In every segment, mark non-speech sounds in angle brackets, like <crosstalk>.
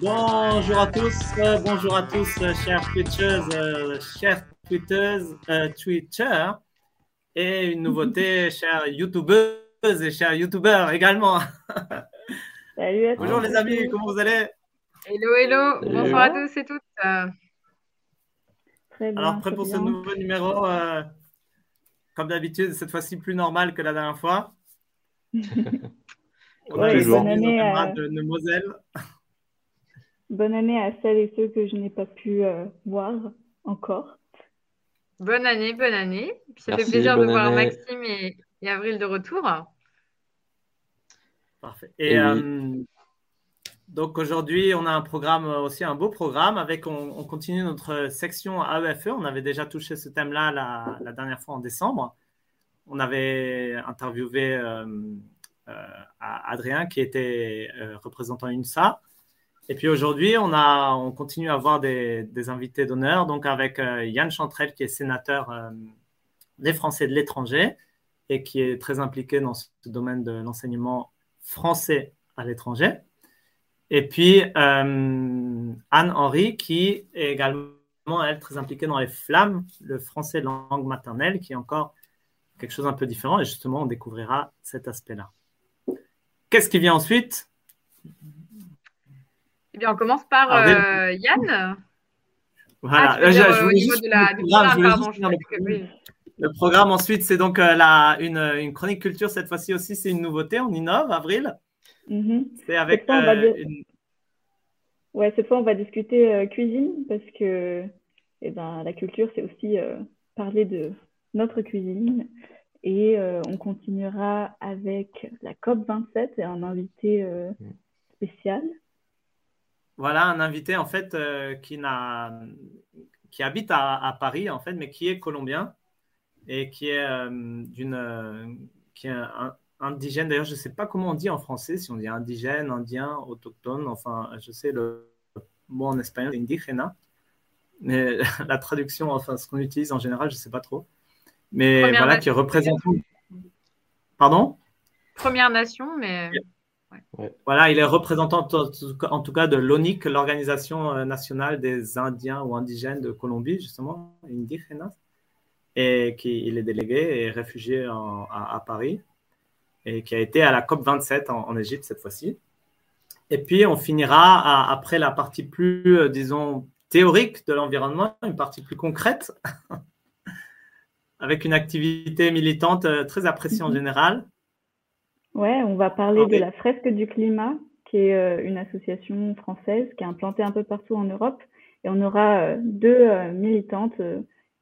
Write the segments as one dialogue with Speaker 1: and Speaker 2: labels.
Speaker 1: Bonjour à tous, euh, bonjour à tous, euh, chers Twitchers, euh, chers Twitters, euh, Twitter, et une nouveauté, <laughs> chers YouTubeuses et chers YouTubeurs également. <laughs>
Speaker 2: Salut à
Speaker 1: Bonjour
Speaker 2: tous.
Speaker 1: les amis, comment vous allez?
Speaker 3: Hello, hello,
Speaker 2: Hello.
Speaker 3: bonsoir à tous et toutes. Euh,
Speaker 2: Très bien,
Speaker 1: Alors, prêt
Speaker 2: très
Speaker 1: pour ce nouveau numéro, euh, comme d'habitude, cette fois-ci plus normal que la dernière fois. <laughs> On a
Speaker 2: Ouais,
Speaker 1: les
Speaker 2: bonne année, à-
Speaker 1: de de Moselle. <laughs>
Speaker 2: Bonne année à celles et ceux que je n'ai pas pu euh, voir encore.
Speaker 3: bonne année, bonne année. Ça
Speaker 4: Merci,
Speaker 3: fait plaisir de voir. Maxime et, et Avril de retour.
Speaker 1: Parfait. Et,
Speaker 4: Et oui.
Speaker 1: euh, donc aujourd'hui, on a un programme euh, aussi, un beau programme avec, on, on continue notre section AEFE. On avait déjà touché ce thème-là la, dernière fois en décembre. On avait interviewé euh, euh, Adrien qui était euh, représentant UNSA. Et puis aujourd'hui, on, a, on continue à avoir des, des invités d'honneur, donc avec euh, Yann Chantrel qui est sénateur euh, des Français de l'étranger et qui est très impliqué dans ce domaine de l'enseignement français à l'étranger. Et puis euh, Anne-Henri, qui est également, elle, très impliquée dans les flammes, le français langue maternelle, qui est encore quelque chose un peu différent. Et justement, on découvrira cet aspect-là. Qu'est-ce qui vient ensuite?
Speaker 3: Eh bien, on commence par euh, Yann.
Speaker 1: Voilà.
Speaker 3: Ah, dire,
Speaker 1: je
Speaker 3: euh, au
Speaker 1: voulais juste le programme. Le ensuite, c'est donc euh, la, une, une chronique culture. Cette fois-ci aussi, c'est une nouveauté. On innove, avril.
Speaker 2: Mhm.
Speaker 1: C'est avec
Speaker 2: fois, on va
Speaker 1: euh,
Speaker 2: dire-
Speaker 1: une-
Speaker 2: Ouais, cette fois, on va discuter euh, cuisine parce que eh ben, la culture, c'est aussi euh, parler de notre cuisine. Et euh, on continuera avec la COP27 et un invité euh, spécial.
Speaker 1: Voilà un invité en fait qui, n'a, qui habite à, à Paris en fait, mais qui est colombien et qui est d'une qui est un- indigène. D'ailleurs, je ne sais pas comment on dit en français, si on dit indigène, indien, autochtone. Enfin, je sais le mot en espagnol, indigena. Mais <laughs> la traduction, enfin, ce qu'on utilise en général, je ne sais pas trop. Mais
Speaker 3: Première
Speaker 1: voilà, qui
Speaker 3: Nation,
Speaker 1: représente. Pardon?
Speaker 3: Première Nation, mais
Speaker 1: Voilà, il est représentant en tout cas- de l'ONIC, l'Organisation euh, nationale des Indiens ou indigènes de Colombie, justement, Indígenas, et qui il est délégué et réfugié en- à, à Paris, et qui a été à la COP27 en, en Égypte cette fois-ci. Et puis, on finira à- après la partie plus, euh, disons, théorique de l'environnement, une partie plus concrète, <laughs> avec une activité militante euh, très appréciée en
Speaker 2: Mhm.
Speaker 1: général.
Speaker 2: Ouais, on va parler de la Fresque du climat, qui est euh, une association française qui est implantée un peu partout en Europe. Et on aura deux militantes,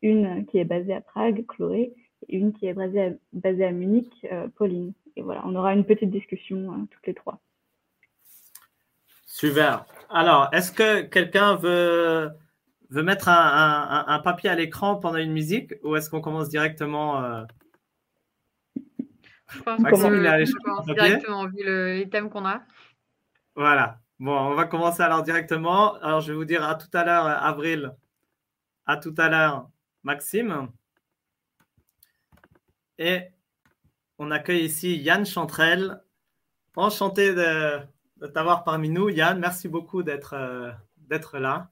Speaker 2: une qui est basée à Prague, Chloé, et une qui est basée à, basée à Munich, Pauline. Et voilà, on aura une petite discussion euh, toutes les trois.
Speaker 1: Super. Alors, est-ce que quelqu'un veut, veut mettre un, un- un- un papier à l'écran pendant une musique ou est-ce qu'on commence directement euh,
Speaker 3: je pense qu'on commence directement vu le- les thèmes qu'on a.
Speaker 1: Voilà. Bon, on va commencer alors directement. Alors, je vais vous dire à tout à l'heure, Avril. À tout à l'heure, Maxime. Et on accueille ici Yann Chantrel. Enchanté de, de t'avoir parmi nous, Yann. Merci beaucoup d'être euh, d'être là.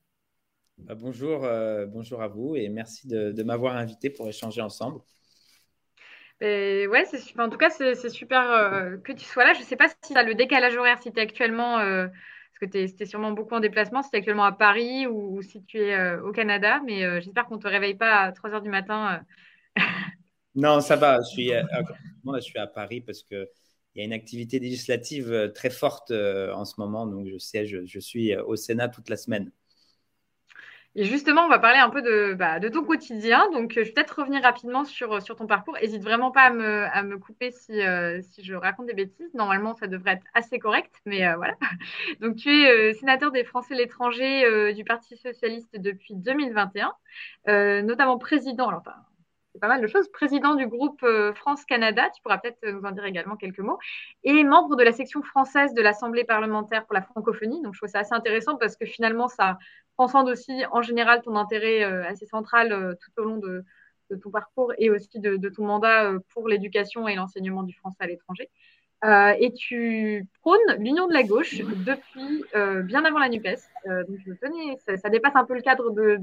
Speaker 4: Bah, bonjour, euh, bonjour à vous et merci de, de m'avoir invité pour échanger ensemble.
Speaker 3: Et ouais, c'est super. En tout cas, c'est super euh, que tu sois là. Je ne sais pas si tu as le décalage horaire, si tu es actuellement, euh, parce que tu es, sûrement beaucoup en déplacement, si tu es actuellement à Paris ou, ou si tu es euh, au Canada, mais euh, j'espère qu'on ne te réveille pas à 3 heures du matin. euh.
Speaker 4: Non, ça va, je suis, je suis à Paris parce qu'il y a une activité législative euh, très forte euh, en ce moment, donc je sais, je, suis euh, au Sénat toute la semaine.
Speaker 3: Et justement, on va parler un peu de, bah, ton quotidien. Donc, je vais peut-être revenir rapidement sur, ton parcours. N'hésite vraiment pas à me, couper si, je raconte des bêtises. Normalement, ça devrait être assez correct, mais voilà. <laughs> Donc, tu es sénateur des Français de l'étranger du Parti socialiste depuis 2021, euh, notamment président. Pas mal de choses. Président du groupe euh, France-Canada, tu pourras peut-être nous en dire également quelques mots, et membre de la section française de l'Assemblée parlementaire pour la francophonie. Donc, je trouve ça assez intéressant parce que finalement, ça transcende aussi en général ton intérêt euh, assez central euh, tout au long de, ton parcours et aussi de, ton mandat pour l'éducation et l'enseignement du français à l'étranger. Et tu prônes l'union de la gauche depuis bien avant la NUPES. donc je tenais, ça, dépasse un peu le cadre de,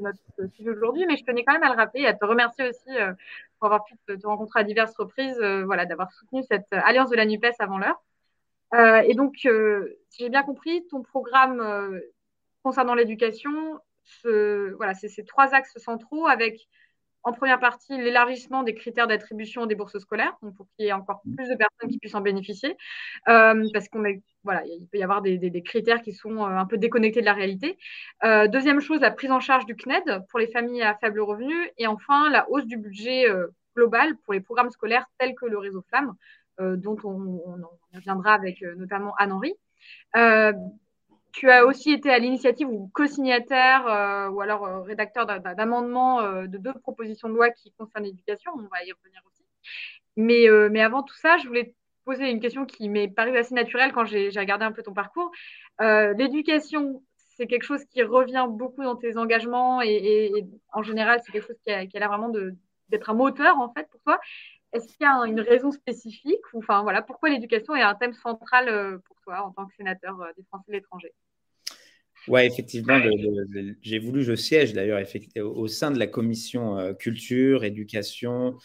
Speaker 3: notre sujet aujourd'hui, mais je tenais quand même à le rappeler et à te remercier aussi pour avoir pu te, rencontrer à diverses reprises, voilà, d'avoir soutenu cette alliance de la NUPES avant l'heure. et donc, si j'ai bien compris, ton programme concernant l'éducation, voilà, c'est ces trois axes centraux avec en première partie l'élargissement des critères d'attribution des bourses scolaires, donc pour qu'il y ait encore mmh. plus de personnes qui puissent en bénéficier, euh, parce qu'on voilà, il peut y avoir des, critères qui sont euh, un peu déconnectés de la réalité. Euh, deuxième chose, la prise en charge du CNED pour les familles à faible revenu, et enfin la hausse du budget global pour les programmes scolaires tels que le réseau Flamme, dont on, on, reviendra avec notamment Anne-Henri. Tu as aussi été à l'initiative ou co-signataire euh, ou alors euh, rédacteur d'amendements euh, de deux propositions de loi qui concernent l'éducation. On va y revenir aussi. Mais, avant tout ça, je voulais te poser une question qui m'est parue assez naturelle quand j'ai regardé un peu ton parcours. l'éducation, c'est quelque chose qui revient beaucoup dans tes engagements et, en général, c'est quelque chose qui a, qui a l'air vraiment d'être un moteur en fait pour toi. Est-ce qu'il y a une raison spécifique ou enfin voilà pourquoi l'éducation est un thème central pour toi en tant que sénateur des Français de l'étranger?
Speaker 4: Oui, effectivement, j'ai voulu, je siège d'ailleurs au sein de la commission euh, culture, éducation,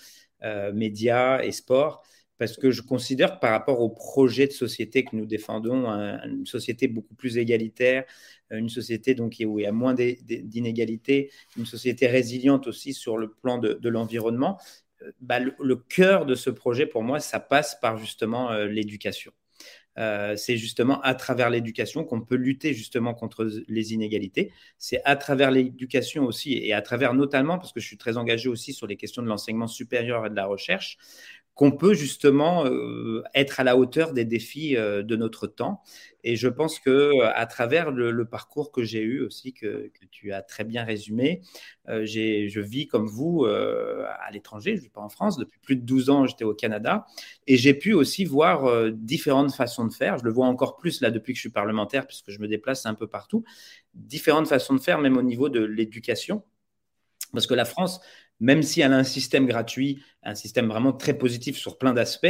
Speaker 4: euh, médias et sport, parce que je considère que par rapport au projet de société que nous défendons, une société beaucoup plus égalitaire, une société donc où il y a moins d'inégalités, une société résiliente aussi sur le plan de, l'environnement, euh, bah, le, cœur de ce projet pour moi, ça passe par justement l'éducation. Euh, c'est justement à travers l'éducation qu'on peut lutter justement contre les inégalités. C'est à travers l'éducation aussi et à travers notamment, parce que je suis très engagé aussi sur les questions de l'enseignement supérieur et de la recherche, qu'on peut justement euh, être à la hauteur des défis euh, de notre temps. Et je pense que euh, à travers le, parcours que j'ai eu aussi, que, tu as très bien résumé, je vis comme vous à l'étranger, je ne vis pas en France, depuis plus de 12 ans j'étais au Canada, et j'ai pu aussi voir différentes façons de faire. Je le vois encore plus là depuis que je suis parlementaire, puisque je me déplace un peu partout, différentes façons de faire, même au niveau de l'éducation. Parce que la France, même si elle a un système gratuit, un système vraiment très positif sur plein d'aspects,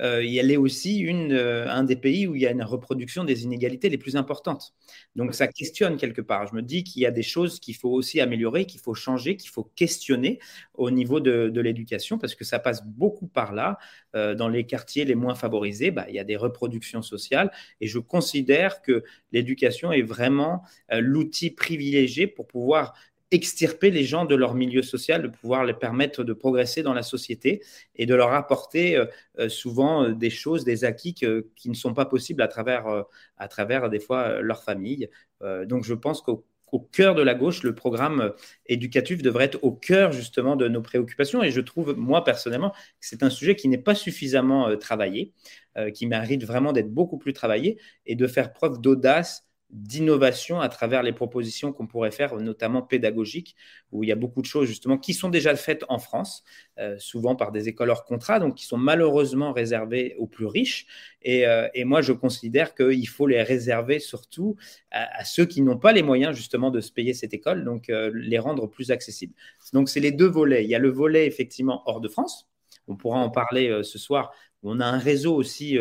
Speaker 4: euh, elle est aussi euh, un des pays où il y a une reproduction des inégalités les plus importantes. Donc ça questionne quelque part. Je me dis qu'il y a des choses qu'il faut aussi améliorer, qu'il faut changer, qu'il faut questionner au niveau de, l'éducation, parce que ça passe beaucoup par là. Euh, dans les quartiers les moins favorisés, bah, il y a des reproductions sociales, et je considère que l'éducation est vraiment l'outil privilégié pour pouvoir extirper les gens de leur milieu social, de pouvoir les permettre de progresser dans la société et de leur apporter euh, euh, souvent euh, des choses, des acquis qui ne sont pas possibles à travers, à travers des fois leur famille. donc je pense qu'au cœur de la gauche, le programme éducatif devrait être au cœur justement de nos préoccupations. Et je trouve, moi personnellement, que c'est un sujet qui n'est pas suffisamment travaillé, qui mérite vraiment d'être beaucoup plus travaillé et de faire preuve d'audace d'innovation à travers les propositions qu'on pourrait faire, notamment pédagogiques, où il y a beaucoup de choses justement qui sont déjà faites en France, euh, souvent par des écoles hors contrat, donc qui sont malheureusement réservées aux plus riches. Et, euh, moi, je considère qu'il faut les réserver surtout à, ceux qui n'ont pas les moyens justement de se payer cette école, donc euh, les rendre plus accessibles. Donc c'est les deux volets. Il y a le volet effectivement hors de France. On pourra en parler ce soir on a un réseau aussi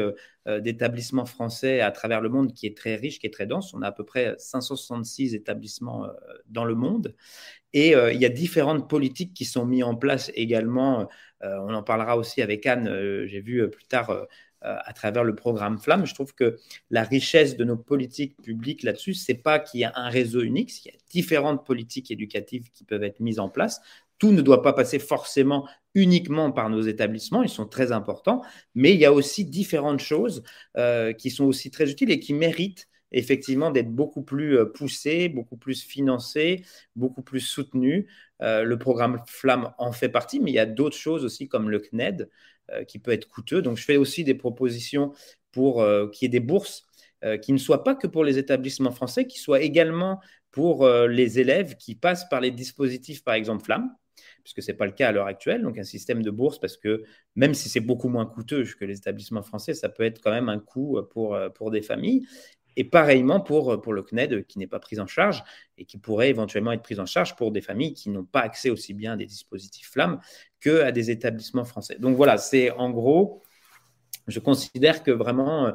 Speaker 4: d'établissements français à travers le monde qui est très riche, qui est très dense. On a à peu près 566 établissements euh, dans le monde. Et il y a différentes politiques qui sont mises en place également. on en parlera aussi avec Anne, j'ai vu plus tard à travers le programme Flamme. Je trouve que la richesse de nos politiques publiques là-dessus, c'est pas qu'il y a un réseau unique, il y a différentes politiques éducatives qui peuvent être mises en place tout ne doit pas passer forcément uniquement par nos établissements, ils sont très importants, mais il y a aussi différentes choses euh, qui sont aussi très utiles et qui méritent effectivement d'être beaucoup plus euh, poussées, beaucoup plus financées, beaucoup plus soutenues. Euh, le programme Flamme en fait partie, mais il y a d'autres choses aussi comme le CNED qui peut être coûteux. Donc je fais aussi des propositions pour qu'il y ait des bourses qui ne soient pas que pour les établissements français, qui soient également pour les élèves qui passent par les dispositifs, par exemple Flamme puisque ce n'est pas le cas à l'heure actuelle. Donc un système de bourse, parce que même si c'est beaucoup moins coûteux que les établissements français, ça peut être quand même un coût pour, pour des familles. Et pareillement pour, pour le CNED qui n'est pas pris en charge et qui pourrait éventuellement être pris en charge pour des familles qui n'ont pas accès aussi bien à des dispositifs flammes qu'à des établissements français. Donc voilà, c'est en gros, je considère que vraiment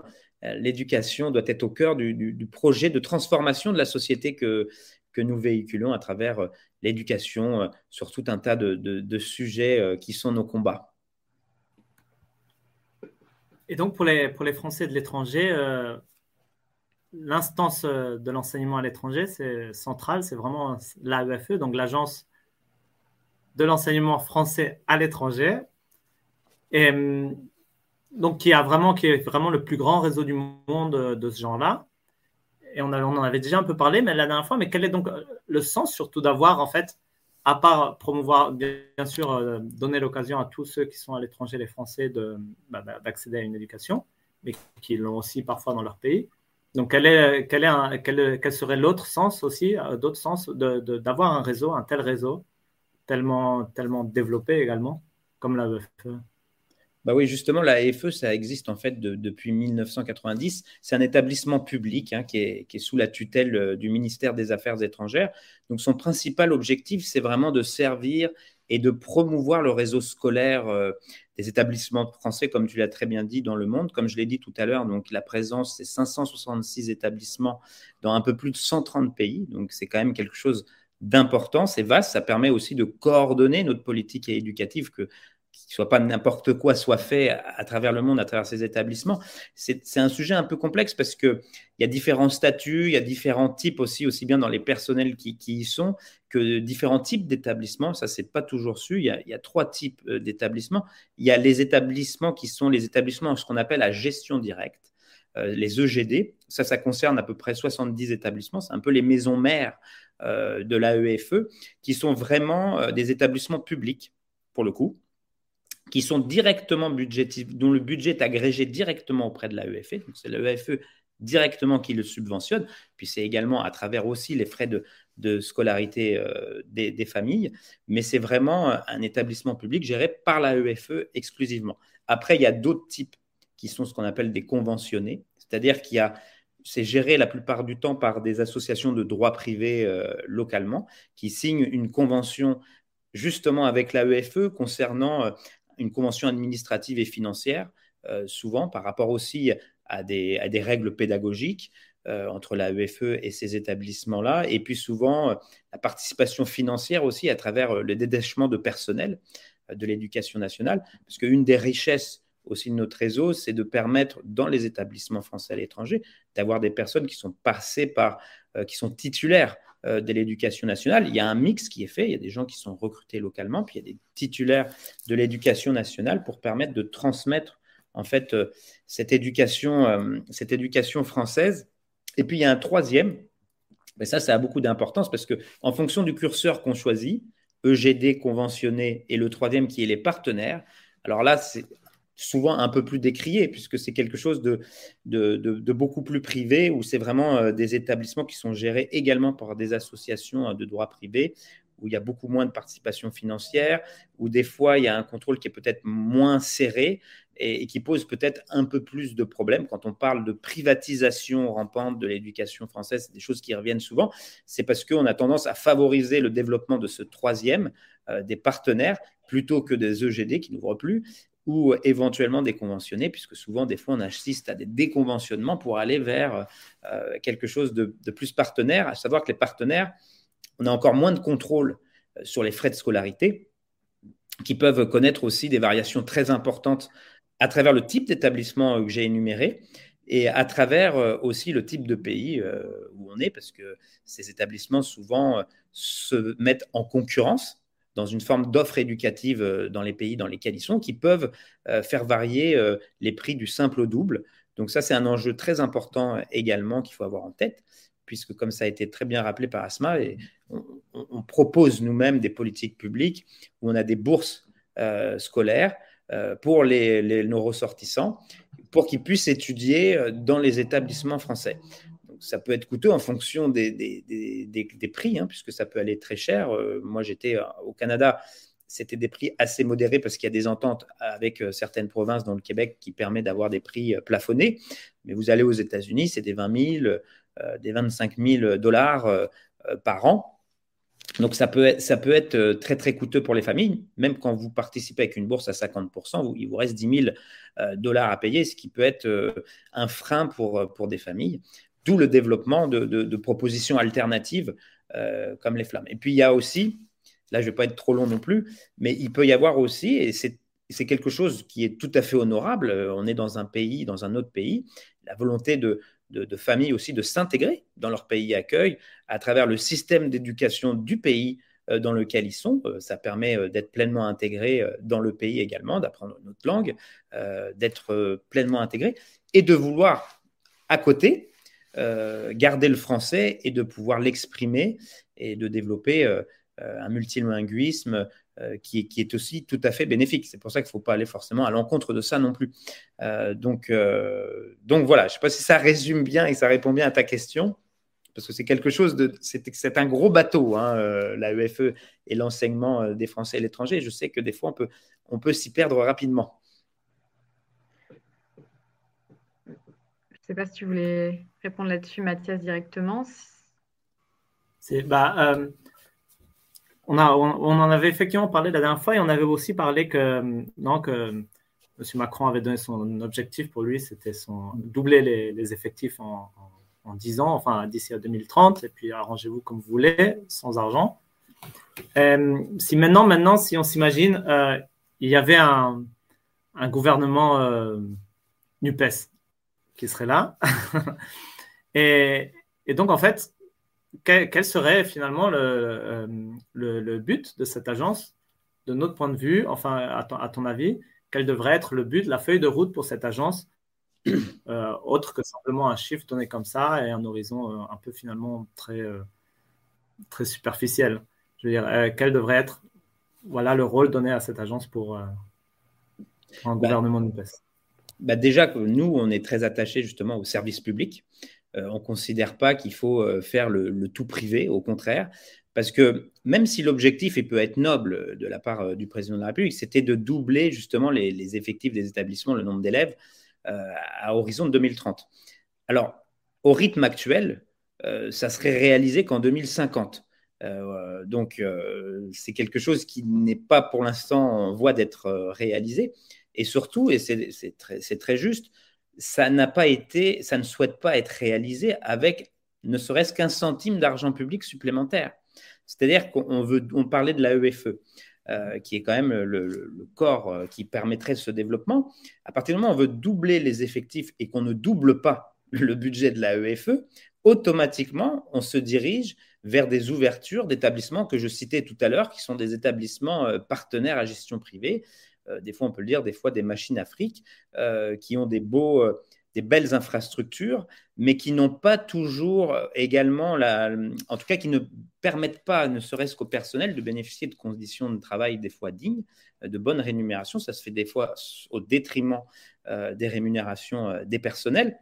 Speaker 4: euh, l'éducation doit être au cœur du, projet de transformation de la société que, que nous véhiculons à travers euh, l'éducation euh, sur tout un tas de, sujets qui sont nos combats.
Speaker 1: Et donc pour les, Français de l'étranger, l'instance de l'enseignement à l'étranger, c'est central, c'est vraiment l'AEFE, donc l'agence de l'enseignement français à l'étranger. Et donc qui a vraiment qui est vraiment le plus grand réseau du monde euh, de ce genre-là. Et on, en avait déjà un peu parlé, mais la dernière fois. Mais quel est donc euh, le sens surtout d'avoir en fait, à part promouvoir, bien, sûr, euh, donner l'occasion à tous ceux qui sont à l'étranger, les Français, bah, bah, d'accéder à une éducation, mais qui l'ont aussi parfois dans leur pays. Donc quel est quel serait l'autre sens aussi, d'autres sens de, d'avoir un réseau, un tel réseau tellement tellement développé également comme la
Speaker 4: bah oui, justement, la AFE, ça existe en fait depuis 1990. C'est un établissement public hein, qui, est, sous la tutelle euh, du ministère des Affaires étrangères. Donc, son principal objectif, c'est vraiment de servir et de promouvoir le réseau scolaire euh, des établissements français, comme tu l'as très bien dit, dans le monde. Comme je l'ai dit tout à l'heure, donc la présence, c'est 566 établissements dans un peu plus de 130 pays. Donc, c'est quand même quelque chose d'important, c'est vaste, ça permet aussi de coordonner notre politique éducative que qu'il soit pas n'importe quoi soit fait à, travers le monde, à travers ces établissements. C'est un sujet un peu complexe parce qu'il y a différents statuts, il y a différents types aussi, aussi bien dans les personnels qui, y sont, que différents types d'établissements. Ça, c'est pas toujours su. Il y a, trois types euh, d'établissements. Il y a les établissements qui sont les établissements, ce qu'on appelle la gestion directe. Euh, les EGD, ça, ça concerne à peu près 70 établissements. C'est un peu les maisons mères euh, de l'AEFE, qui sont vraiment des établissements publics, pour le coup, qui sont directement budgétifs, dont le budget est agrégé directement auprès de l'AEFE. Donc, c'est l'AEFE directement qui le subventionne. Puis, c'est également à travers aussi les frais de, scolarité euh, des, familles. Mais c'est vraiment un établissement public géré par l'AEFE exclusivement. Après, il y a d'autres types qui sont ce qu'on appelle des conventionnés, c'est-à-dire qu'il y a c'est géré la plupart du temps par des associations de droit privé euh, localement qui signent une convention justement avec l'AEFE concernant euh, une convention administrative et financière, euh, souvent par rapport aussi à des, règles pédagogiques euh, entre la EFE et ces établissements-là, et puis souvent euh, la participation financière aussi à travers le détachement de personnel de l'éducation nationale, parce qu'une des richesses aussi de notre réseau, c'est de permettre dans les établissements français à l'étranger d'avoir des personnes qui sont passées par, qui sont titulaires euh, de l'éducation nationale. Il y a un mix qui est fait, il y a des gens qui sont recrutés localement, puis il y a des titulaires de l'éducation nationale pour permettre de transmettre en fait euh, cette éducation, euh, cette éducation française. Et puis il y a un troisième, mais ça, ça a beaucoup d'importance parce que en fonction du curseur qu'on choisit, EGD conventionné et le troisième qui est les partenaires, alors là, c'est souvent un peu plus décrié, puisque c'est quelque chose de, beaucoup plus privé, où c'est vraiment euh, des établissements qui sont gérés également par des associations euh, de droit privé, où il y a beaucoup moins de participation financière, où des fois il y a un contrôle qui est peut-être moins serré et, qui pose peut-être un peu plus de problèmes. Quand on parle de privatisation rampante de l'éducation française, des choses qui reviennent souvent, c'est parce qu'on a tendance à favoriser le développement de ce troisième, euh, des partenaires, plutôt que des EGD qui n'ouvrent plus ou éventuellement déconventionnés, puisque souvent, des fois, on assiste à des déconventionnements pour aller vers euh, quelque chose de, plus partenaire, à savoir que les partenaires, on a encore moins de contrôle euh, sur les frais de scolarité, qui peuvent connaître aussi des variations très importantes à travers le type d'établissement que j'ai énuméré et à travers euh, aussi le type de pays où on est, parce que ces établissements souvent se mettent en concurrence dans une forme d'offre éducative euh, dans les pays dans lesquels ils sont, qui peuvent euh, faire varier euh, les prix du simple au double. Donc ça, c'est un enjeu très important également qu'il faut avoir en tête, puisque comme ça a été très bien rappelé par Asma, et on, propose nous-mêmes des politiques publiques où on a des bourses scolaires pour les, nos ressortissants, pour qu'ils puissent étudier dans les établissements français ça peut être coûteux en fonction des, prix, hein, puisque ça peut aller très cher. Euh, moi, j'étais euh, au Canada c'était des prix assez modérés parce qu'il y a des ententes avec certaines provinces dans le Québec qui permettent d'avoir des prix plafonnés. Mais vous allez aux États-Unis, c'est des 20 000, des 25 000 dollars par an. Donc ça peut, être, euh, très très coûteux pour les familles, même quand vous participez avec une bourse à 50%, il vous reste 10 000 euh, dollars à payer, ce qui peut être euh, un frein pour, pour des familles. D'où le développement de, propositions alternatives comme les flammes. Et puis il y a aussi, là je ne vais pas être trop long non plus, mais il peut y avoir aussi, et c'est quelque chose qui est tout à fait honorable. On est dans un pays, dans un autre pays, la volonté de, de, familles aussi de s'intégrer dans leur pays accueil à travers le système d'éducation du pays euh, dans lequel ils sont. Euh, ça permet euh, d'être pleinement intégré dans le pays également, d'apprendre notre langue, d'être pleinement intégré et de vouloir à côté garder le français et de pouvoir l'exprimer et de développer un multilinguisme euh, qui, est aussi tout à fait bénéfique. C'est pour ça qu'il ne faut pas aller forcément à l'encontre de ça non plus. Euh, donc, euh, donc voilà, je ne sais pas si ça résume bien et ça répond bien à ta question, parce que c'est quelque chose de... C'est un gros bateau, hein, la EFE et l'enseignement des Français et l'étranger. Je sais que des fois, on peut, on peut s'y perdre rapidement.
Speaker 3: Ne sais pas si tu voulais répondre là-dessus, Mathias, directement.
Speaker 1: Bah, on, a, on, en avait effectivement parlé la dernière fois et on avait aussi parlé que, non, que M. Macron avait donné son objectif pour lui, c'était doubler les, effectifs en, en, 10 ans, enfin d'ici à 2030, et puis arrangez-vous comme vous voulez, sans argent. Euh, si maintenant, maintenant, si on s'imagine, euh, il y avait un, un gouvernement euh, NUPES qui serait là, <laughs> et, et donc en fait, quel, serait finalement euh, le, le, but de cette agence, de notre point de vue, enfin, à ton, avis, quel devrait être le but, la feuille de route pour cette agence, <clears throat> euh, autre que simplement un chiffre donné comme ça et un horizon euh, un peu finalement très, très superficiel? Je veux dire, quel devrait être voilà, le rôle donné à cette agence pour un bah, gouvernement de
Speaker 4: bah Déjà, nous, on est très attachés justement au service public. Euh, on ne considère pas qu'il faut euh, faire le, tout privé, au contraire, parce que même si l'objectif peut être noble de la part euh, du président de la République, c'était de doubler justement les, effectifs des établissements, le nombre d'élèves, à horizon de 2030. Alors, au rythme actuel, ça serait réalisé qu'en 2050. donc, c'est quelque chose qui n'est pas pour l'instant en voie d'être réalisé. Et surtout, et c'est très, juste, ça n'a pas été, ça ne souhaite pas être réalisé avec ne serait-ce qu'un centime d'argent public supplémentaire. C'est-à-dire qu'on veut, on parlait de la EFE, euh, qui est quand même le, corps euh, qui permettrait ce développement. À partir du moment où on veut doubler les effectifs et qu'on ne double pas le budget de la EFE, automatiquement, on se dirige vers des ouvertures d'établissements que je citais tout à l'heure, qui sont des établissements euh, partenaires à gestion privée, des fois on peut le dire, des fois des machines Afrique, euh, qui ont des beaux euh, des belles infrastructures, mais qui n'ont pas toujours également, la, en tout cas qui ne permettent pas, ne serait-ce qu'au personnel, de bénéficier de conditions de travail des fois dignes, de bonnes rémunérations. Ça se fait des fois au détriment des rémunérations des personnels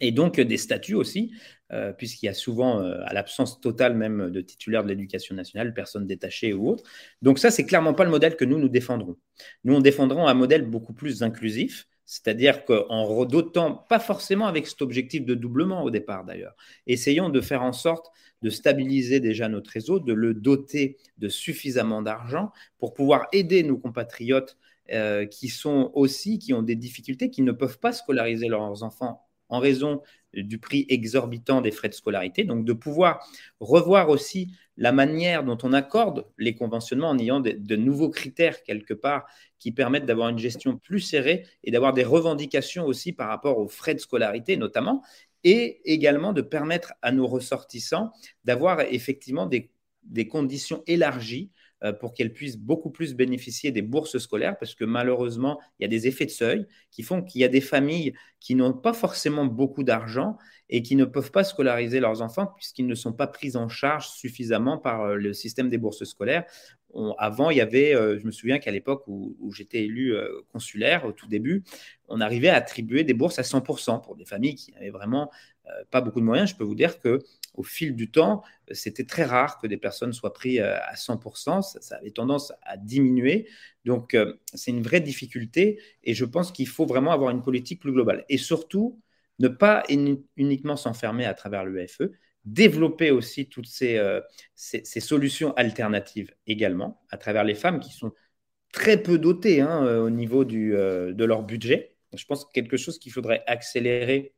Speaker 4: et donc des statuts aussi, euh, puisqu'il y a souvent, euh, à l'absence totale même de titulaires de l'éducation nationale, personnes détachées ou autres. Donc ça, c'est clairement pas le modèle que nous, nous défendrons. Nous, on défendrons un modèle beaucoup plus inclusif, c'est-à-dire qu'en redotant, pas forcément avec cet objectif de doublement au départ d'ailleurs, essayons de faire en sorte de stabiliser déjà notre réseau, de le doter de suffisamment d'argent pour pouvoir aider nos compatriotes euh, qui sont aussi, qui ont des difficultés, qui ne peuvent pas scolariser leurs enfants en raison du prix exorbitant des frais de scolarité. Donc de pouvoir revoir aussi la manière dont on accorde les conventionnements en ayant de, nouveaux critères quelque part qui permettent d'avoir une gestion plus serrée et d'avoir des revendications aussi par rapport aux frais de scolarité notamment, et également de permettre à nos ressortissants d'avoir effectivement des conditions élargies pour qu'elles puissent beaucoup plus bénéficier des bourses scolaires, parce que malheureusement, il y a des effets de seuil qui font qu'il y a des familles qui n'ont pas forcément beaucoup d'argent et qui ne peuvent pas scolariser leurs enfants puisqu'ils ne sont pas pris en charge suffisamment par euh, le système des bourses scolaires. avant, il y avait, euh, je me souviens qu'à l'époque où, j'étais élu consulaire, au tout début, on arrivait à attribuer des bourses à 100% pour des familles qui n'avaient vraiment pas beaucoup de moyens. Je peux vous dire que au fil du temps, c'était très rare que des personnes soient prises à 100%. Ça, avait tendance à diminuer. Donc, c'est une vraie difficulté. Et je pense qu'il faut vraiment avoir une politique plus globale. Et surtout, ne pas uniquement s'enfermer à travers l'UEFE, développer aussi toutes ces, ces, solutions alternatives également à travers les femmes qui sont très peu dotées hein, au niveau de leur budget. Je pense que quelque chose qu'il faudrait accélérer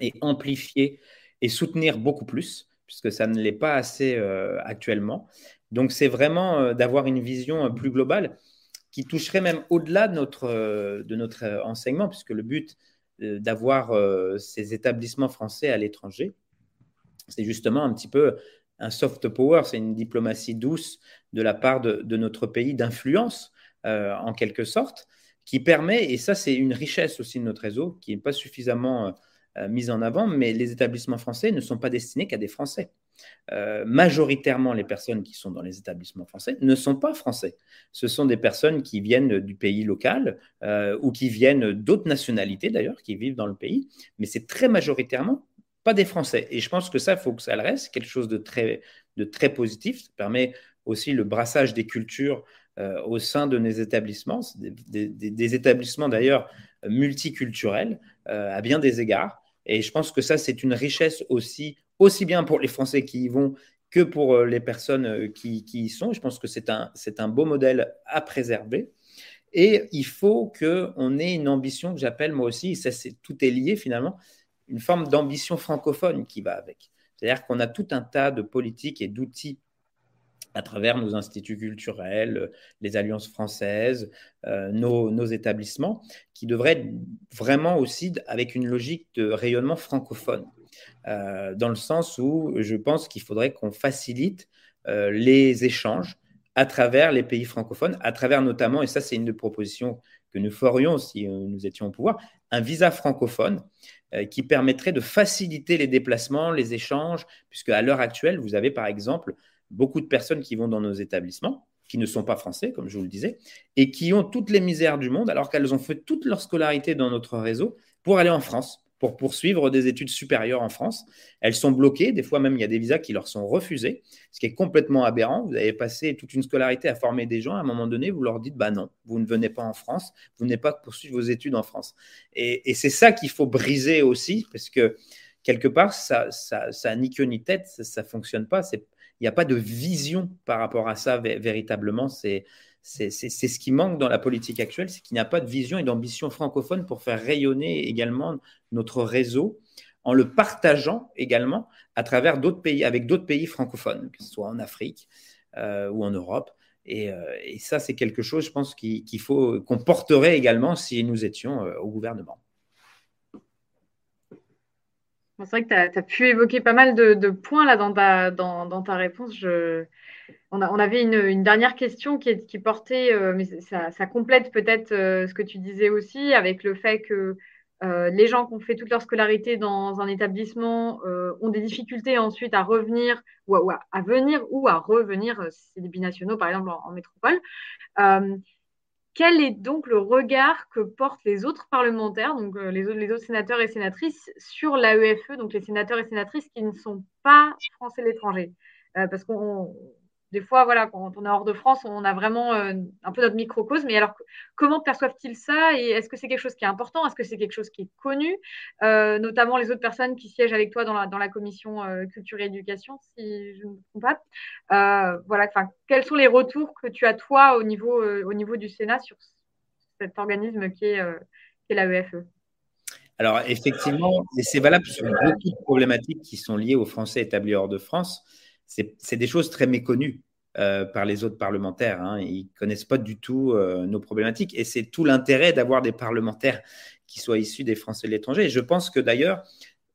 Speaker 4: et amplifier et soutenir beaucoup plus, puisque ça ne l'est pas assez euh, actuellement. Donc c'est vraiment euh, d'avoir une vision euh, plus globale qui toucherait même au-delà de notre, de notre enseignement, puisque le but d'avoir ces établissements français à l'étranger, c'est justement un petit peu un soft power, c'est une diplomatie douce de la part de, de notre pays d'influence, en quelque sorte, qui permet, et ça c'est une richesse aussi de notre réseau, qui n'est pas suffisamment mise en avant, mais les établissements français ne sont pas destinés qu'à des Français. Euh, majoritairement, les personnes qui sont dans les établissements français ne sont pas français. Ce sont des personnes qui viennent du pays local euh, ou qui viennent d'autres nationalités d'ailleurs, qui vivent dans le pays, mais c'est très majoritairement pas des Français. Et je pense que ça, il faut que ça le reste, quelque chose de très, de très positif. Ça permet aussi le brassage des cultures au sein de nos établissements, des établissements d'ailleurs multiculturels à bien des égards. Et je pense que ça, c'est une richesse aussi, aussi bien pour les Français qui y vont que pour euh, les personnes euh, qui, y sont. Je pense que c'est un, c'est un beau modèle à préserver. Et il faut qu'on ait une ambition que j'appelle moi aussi, ça c'est, tout est lié finalement, une forme d'ambition francophone qui va avec. C'est-à-dire qu'on a tout un tas de politiques et d'outils à travers nos instituts culturels, les alliances françaises, euh, nos, établissements, qui devraient vraiment aussi avec une logique de rayonnement francophone, euh, dans le sens où je pense qu'il faudrait qu'on facilite euh, les échanges à travers les pays francophones, à travers notamment, et ça c'est une des propositions que nous ferions si nous étions au pouvoir, un visa francophone qui permettrait de faciliter les déplacements, les échanges, puisque à l'heure actuelle, vous avez par exemple beaucoup de personnes qui vont dans nos établissements, qui ne sont pas français, comme je vous le disais, et qui ont toutes les misères du monde, alors qu'elles ont fait toute leur scolarité dans notre réseau pour aller en France, pour poursuivre des études supérieures en France. Elles sont bloquées, des fois même il y a des visas qui leur sont refusés, ce qui est complètement aberrant. Vous avez passé toute une scolarité à former des gens, à un moment donné, vous leur dites, bah non, vous ne venez pas en France, vous n'êtes pas poursuivre vos études en France. Et, c'est ça qu'il faut briser aussi, parce que quelque part, ça, ça, ça ni queue ni tête, ça ne fonctionne pas. N'y a pas de vision par rapport à ça véritablement. C'est ce qui manque dans la politique actuelle, c'est qu'il n'y a pas de vision et d'ambition francophone pour faire rayonner également notre réseau en le partageant également à travers d'autres pays, avec d'autres pays francophones, que ce soit en Afrique euh, ou en Europe. Euh, et, ça, c'est quelque chose, je pense, qu'il faut qu'on porterait également si nous étions euh, au gouvernement.
Speaker 3: C'est vrai que tu as, pu évoquer pas mal de, points là dans ta, réponse. On, avait une, dernière question qui, portait, euh, mais ça, complète peut-être euh, ce que tu disais aussi, avec le fait que euh, les gens qui ont fait toute leur scolarité dans un établissement ont des difficultés ensuite à revenir ou à, venir ou à revenir, si c'est des binationaux par exemple en métropole quel est donc le regard que portent les autres parlementaires, donc euh, les, autres, sénateurs et sénatrices, sur l'AEFE, donc les sénateurs et sénatrices qui ne sont pas français de l'étranger? Euh, Parce qu'on des fois, voilà, quand on est hors de France, on a vraiment euh, un peu notre microcosme. Mais alors, comment perçoivent-ils ça? Et est-ce que c'est quelque chose qui est important? Est-ce que c'est quelque chose qui est connu? Euh, Notamment les autres personnes qui siègent avec toi dans la, dans la commission euh, culture et éducation, si je ne me trompe pas. voilà, quels sont les retours que tu as, toi, au niveau, au niveau du Sénat sur cet organisme qui est, est l'AEFE?
Speaker 4: Alors, effectivement, c'est valable sur beaucoup de problématiques qui sont liées aux Français établis hors de France c'est des choses très méconnues euh, par les autres parlementaires. Hein. Ils ne connaissent pas du tout euh, nos problématiques. Et c'est tout l'intérêt d'avoir des parlementaires qui soient issus des Français de l'étranger. Et je pense que d'ailleurs,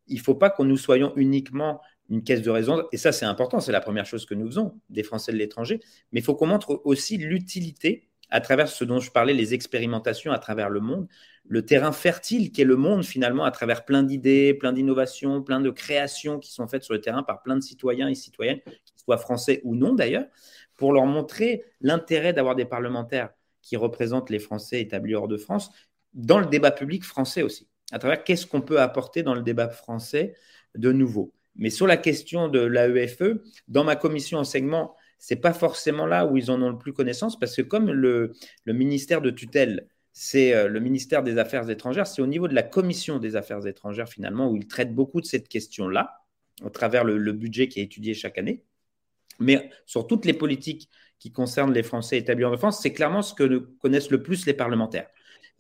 Speaker 4: il ne faut pas que nous soyons uniquement une caisse de raison. Et ça, c'est important. C'est la première chose que nous faisons, des Français de l'étranger. Mais il faut qu'on montre aussi l'utilité à travers ce dont je parlais, les expérimentations à travers le monde, le terrain fertile qu'est le monde finalement à travers plein d'idées, plein d'innovations, plein de créations qui sont faites sur le terrain par plein de citoyens et citoyennes, qu'ils soient français ou non d'ailleurs, pour leur montrer l'intérêt d'avoir des parlementaires qui représentent les Français établis hors de France dans le débat public français aussi, à travers qu'est-ce qu'on peut apporter dans le débat français de nouveau. Mais sur la question de l'AEFE, dans ma commission enseignement, c'est pas forcément là où ils en ont le plus connaissance, parce que comme le, ministère de tutelle, c'est euh, le ministère des Affaires étrangères, c'est au niveau de la commission des Affaires étrangères finalement où ils traitent beaucoup de cette question-là, au travers le, budget qui est étudié chaque année. Mais sur toutes les politiques qui concernent les Français établis en France, c'est clairement ce que connaissent le plus les parlementaires.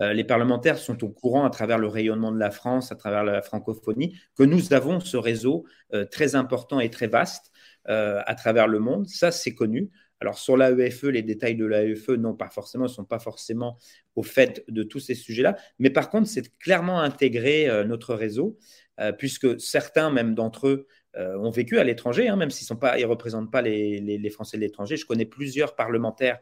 Speaker 4: Euh, les parlementaires sont au courant à travers le rayonnement de la France, à travers la francophonie, que nous avons ce réseau euh, très important et très vaste euh, à travers le monde. Ça, c'est connu. Alors sur l'AEFE, les détails de l'AEFE, non, pas forcément, ils ne sont pas forcément au fait de tous ces sujets-là. Mais par contre, c'est clairement intégré notre réseau, puisque certains, même d'entre eux, ont vécu à l'étranger, hein, même s'ils ne représentent pas les, les Français de l'étranger. Je connais plusieurs parlementaires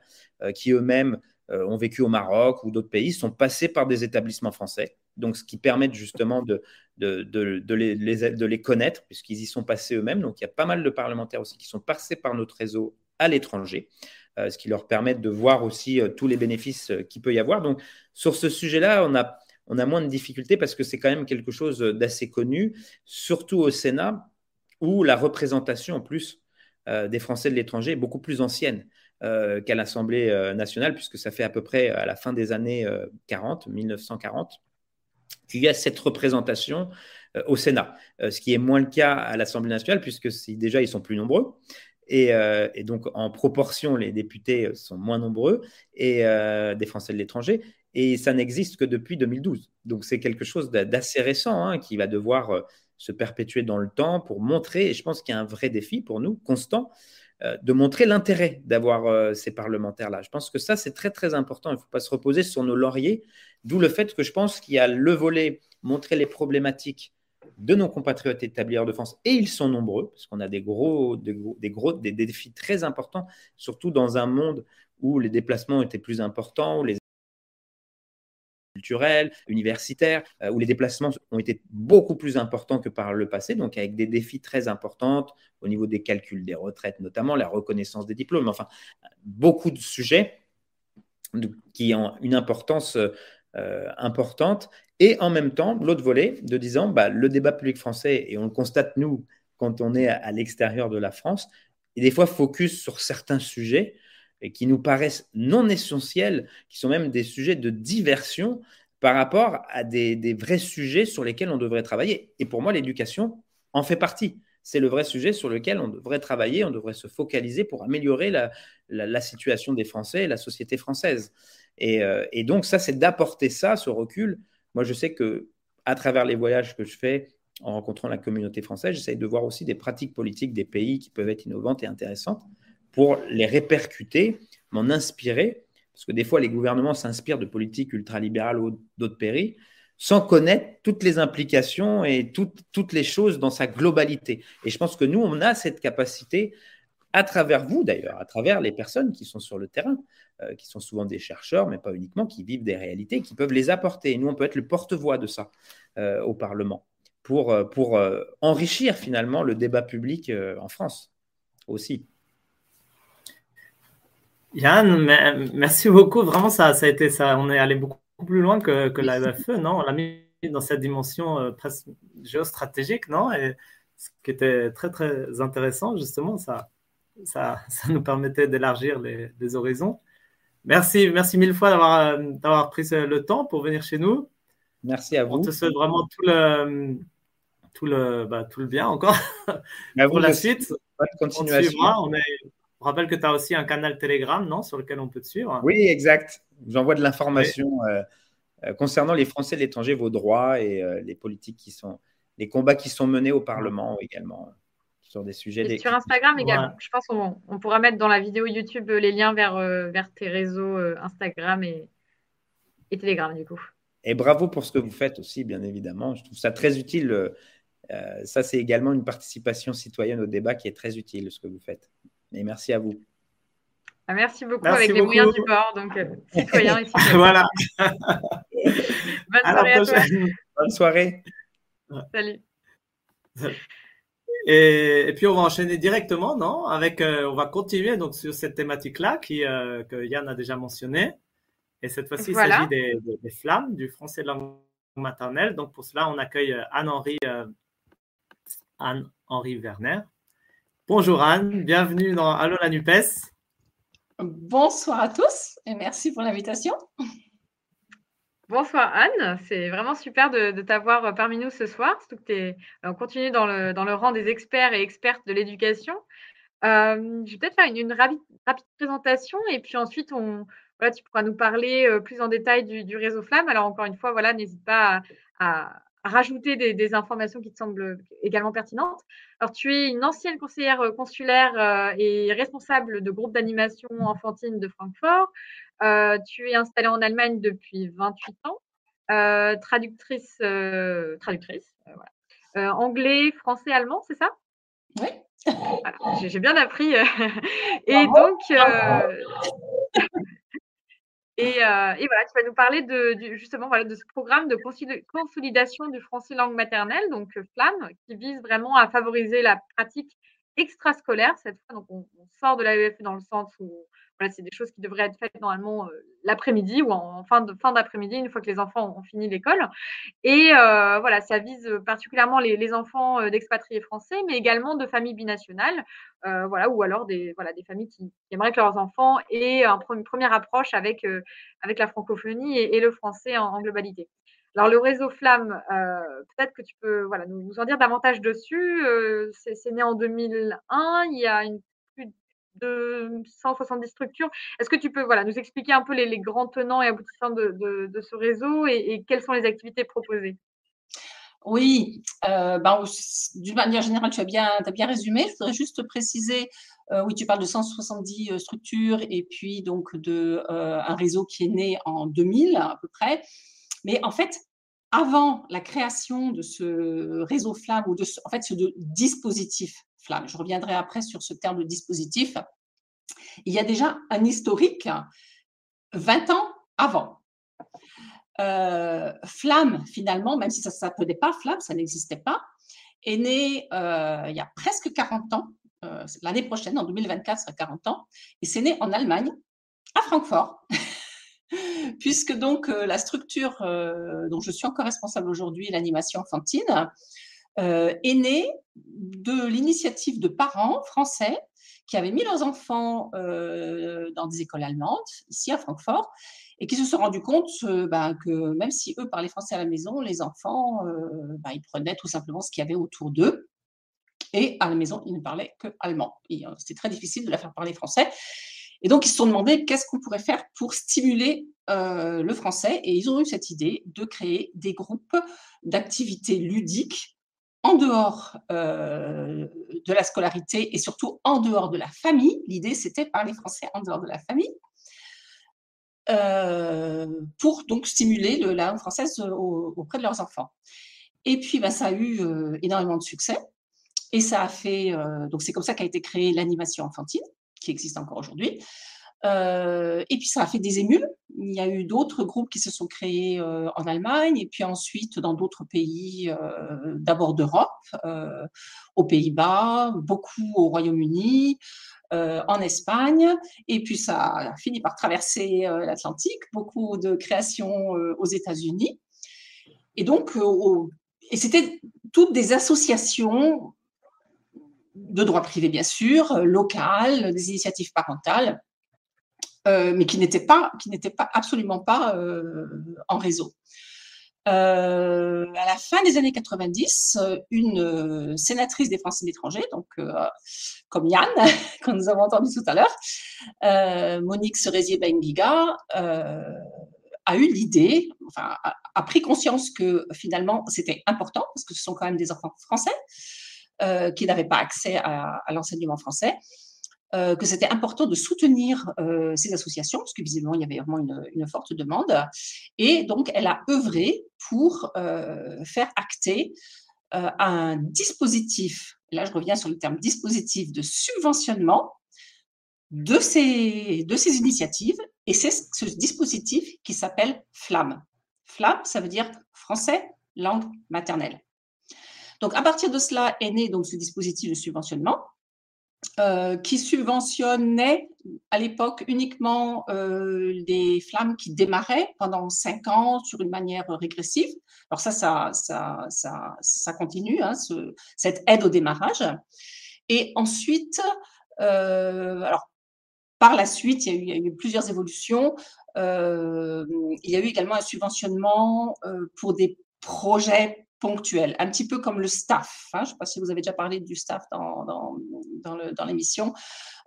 Speaker 4: qui eux-mêmes euh, ont vécu au Maroc ou d'autres pays, sont passés par des établissements français. Donc, ce qui permet justement de, de, de, les, les, connaître, puisqu'ils y sont passés eux-mêmes. Donc, il y a pas mal de parlementaires aussi qui sont passés par notre réseau à l'étranger, euh, ce qui leur permet de voir aussi euh, tous les bénéfices qu'il peut y avoir. Donc, sur ce sujet-là, on a, on a moins de difficultés parce que c'est quand même quelque chose d'assez connu, surtout au Sénat, où la représentation en plus des Français de l'étranger est beaucoup plus ancienne. Euh, qu'à l'Assemblée euh, nationale, puisque ça fait à peu près à la fin des années 40, euh, 1940, qu'il y a cette représentation au Sénat, ce qui est moins le cas à l'Assemblée nationale, puisque déjà ils sont plus nombreux. Et, donc, en proportion, les députés sont moins nombreux et des Français de l'étranger. Et ça n'existe que depuis 2012. Donc, c'est quelque chose d'assez récent hein, qui va devoir se perpétuer dans le temps pour montrer, et je pense qu'il y a un vrai défi pour nous, constant, euh, de montrer l'intérêt d'avoir euh, ces parlementaires-là. Je pense que ça, c'est très, très important. Il ne faut pas se reposer sur nos lauriers, d'où le fait que je pense qu'il y a le volet montrer les problématiques de nos compatriotes établis hors de France, et ils sont nombreux, parce qu'on a des gros, des, gros, des, défis très importants, surtout dans un monde où les déplacements étaient plus importants, où les culturels, universitaires, euh, où les déplacements ont été beaucoup plus importants que par le passé, donc avec des défis très importants au niveau des calculs des retraites, notamment la reconnaissance des diplômes, enfin, beaucoup de sujets qui ont une importance euh, importante. Et en même temps, l'autre volet de disant, bah, le débat public français, et on le constate nous quand on est à, l'extérieur de la France, est des fois focus sur certains sujets et qui nous paraissent non essentiels, qui sont même des sujets de diversion par rapport à des, vrais sujets sur lesquels on devrait travailler. Et pour moi, l'éducation en fait partie. C'est le vrai sujet sur lequel on devrait travailler, on devrait se focaliser pour améliorer la, situation des Français et la société française. Et, euh, et donc ça, c'est d'apporter ça, ce recul. Moi, je sais que à travers les voyages que je fais, en rencontrant la communauté française, j'essaye de voir aussi des pratiques politiques des pays qui peuvent être innovantes et intéressantes pour les répercuter, m'en inspirer, parce que des fois les gouvernements s'inspirent de politiques ultralibérales ou d'autres pays, sans connaître toutes les implications et toutes, les choses dans sa globalité. Et je pense que nous, on a cette capacité, à travers vous d'ailleurs, à travers les personnes qui sont sur le terrain, euh, qui sont souvent des chercheurs, mais pas uniquement, qui vivent des réalités, qui peuvent les apporter. Et nous, on peut être le porte-voix de ça euh, au Parlement pour, euh, pour enrichir finalement le débat public en France aussi.
Speaker 1: Yann, merci beaucoup. Vraiment, ça, ça a été ça. On est allé beaucoup plus loin que, que l'AEFE, non? On l'a mis dans cette dimension euh, presque géostratégique, non? Et ce qui était très, très intéressant, justement, ça, ça, <laughs> ça nous permettait d'élargir les, les, horizons. Merci, merci mille fois d'avoir, d'avoir pris le temps pour venir chez nous.
Speaker 4: Merci à vous.
Speaker 1: On te souhaite vraiment tout le, tout le, bah, tout le bien encore <laughs> pour la suite.
Speaker 4: Bonne continuation.
Speaker 1: On, est, rappelle que tu as aussi un canal Telegram, non, sur lequel on peut te suivre?
Speaker 4: Oui, exact. J'envoie de l'information euh, euh, concernant les Français de l'étranger, vos droits et euh, les politiques qui sont, les combats qui sont menés au Parlement également sur des sujets.
Speaker 3: Et sur Instagram également. Je pense qu'on on pourra mettre dans la vidéo YouTube les liens vers, vers tes réseaux Instagram et, et Telegram du coup.
Speaker 4: Et bravo pour ce que vous faites aussi, bien évidemment. Je trouve ça très utile. ça, c'est également une participation citoyenne au débat qui est très utile, ce que vous faites. Et merci à vous.
Speaker 3: Ah, merci beaucoup avec les moyens du bord, donc euh, citoyens <laughs> et
Speaker 1: voilà.
Speaker 3: Bonne soirée à, toi.
Speaker 4: Bonne soirée.
Speaker 3: Salut.
Speaker 1: Et, puis on va enchaîner directement, non? Avec, euh, on va continuer donc sur cette thématique-là qui euh, que Yann a déjà mentionné. Et cette fois-ci, il s'agit des, des, flammes du français langue maternelle. Donc pour cela, on accueille Anne-Henri Anne-Henri Werner. Bonjour Anne, bienvenue dans Allo la NUPES.
Speaker 5: Bonsoir à tous et merci pour l'invitation.
Speaker 3: Bonsoir Anne, c'est vraiment super de, t'avoir parmi nous ce soir. on continue dans le, dans le rang des experts et expertes de l'éducation. Euh, je vais peut-être faire une, rapide, présentation et puis ensuite on, voilà, tu pourras nous parler euh, plus en détail du, réseau Flamme. Alors encore une fois, voilà, n'hésite pas à, rajouter des, informations qui te semblent également pertinentes. Alors tu es une ancienne conseillère euh, consulaire et responsable de groupe d'animation enfantine de Francfort. tu es installée en Allemagne depuis 28 ans, traductrice, traductrice anglais, français, allemand, c'est ça?
Speaker 5: Oui.
Speaker 3: j'ai bien appris. <laughs> et donc, <laughs> et, voilà, tu vas nous parler de, justement voilà, de ce programme de consolidation du français langue maternelle, donc FLAM, qui vise vraiment à favoriser la pratique extrascolaire cette fois. Donc, on, sort de l'AEF dans le sens où c'est des choses qui devraient être faites normalement euh, l'après-midi ou en, fin de fin d'après-midi une fois que les enfants ont, fini l'école. Et euh, voilà, ça vise particulièrement les, enfants euh, d'expatriés français, mais également de familles binationales, voilà, ou alors des familles qui, aimeraient que leurs enfants aient une première approche avec la francophonie et, le français en, globalité. Alors le réseau Flamme, peut-être que tu peux voilà, nous, en dire davantage dessus. c'est né en 2001, il y a une de 170 structures. Est-ce que tu peux voilà, nous expliquer un peu les, grands tenants et aboutissants de, ce réseau et, quelles sont les activités proposées?
Speaker 5: Oui, euh, ben, d'une manière générale, tu as bien, as bien résumé. Je voudrais juste préciser, euh, oui, tu parles de 170 euh, structures et puis donc de un réseau qui est né en 2000 à peu près. Mais en fait, avant la création de ce réseau Flamme ou de ce, en fait ce dispositif je reviendrai après sur ce terme de dispositif. Il y a déjà un historique 20 ans avant. Euh, Flamme, finalement, même si ça ne s'appelait pas Flamme, ça n'existait pas, est né euh, il y a presque 40 ans. Euh, l'année prochaine, en 2024, ça sera 40 ans. Et c'est né en Allemagne, à Francfort. <laughs> Puisque donc la structure dont je suis encore responsable aujourd'hui, l'animation enfantine, euh, est né de l'initiative de parents français qui avaient mis leurs enfants euh, dans des écoles allemandes, ici à Francfort, et qui se sont rendus compte euh, ben, que même si eux parlaient français à la maison, les enfants, ben, ils prenaient tout simplement ce qu'il y avait autour d'eux. Et à la maison, ils ne parlaient que allemand. C'était très difficile de la faire parler français. Et donc, ils se sont demandé qu'est-ce qu'on pourrait faire pour stimuler le français. Et ils ont eu cette idée de créer des groupes d'activités ludiques en dehors euh, de la scolarité et surtout en dehors de la famille. L'idée, c'était parler français en dehors de la famille. Euh, pour donc stimuler la langue française auprès de leurs enfants. Et puis, ben, ça a eu euh, énormément de succès. Et ça a fait, donc c'est comme ça qu'a été créée l'animation enfantine, qui existe encore aujourd'hui. Euh, et puis ça a fait des émules. Il y a eu d'autres groupes qui se sont créés euh, en Allemagne et puis ensuite dans d'autres pays, euh, d'abord d'Europe, aux Pays-Bas, beaucoup au Royaume-Uni, en Espagne. Et puis ça a fini par traverser l'Atlantique, beaucoup de créations aux États-Unis. Et donc, et c'était toutes des associations de droit privé, bien sûr, locales, des initiatives parentales, euh, mais qui n'était pas, qui pas absolument pas euh, en réseau. Euh, à la fin des années 90, une sénatrice des Français de donc comme Yann, <laughs> que nous avons entendu tout à l'heure, Monique Cerisier-Benguiga, a eu l'idée, enfin, a, pris conscience que finalement c'était important, parce que ce sont quand même des enfants français qui n'avaient pas accès à l'enseignement français, euh, que c'était important de soutenir euh, ces associations, parce que visiblement, il y avait vraiment une, forte demande. Et donc, elle a œuvré pour euh, faire acter un dispositif, là je reviens sur le terme dispositif de subventionnement de ces, de ces initiatives, et c'est ce dispositif qui s'appelle FLAM. FLAM, ça veut dire français, langue maternelle. Donc, à partir de cela est né donc, ce dispositif de subventionnement euh, qui subventionnait à l'époque uniquement euh, les flammes qui démarraient pendant cinq ans sur une manière régressive. Alors ça, ça, ça, ça, continue, hein, ce, cette aide au démarrage. Et ensuite, euh, alors par la suite, il y a eu, plusieurs évolutions. Euh, il y a eu également un subventionnement euh, pour des projets ponctuel, un petit peu comme le staff. Hein. je ne sais pas si vous avez déjà parlé du staff dans, dans, dans l'émission.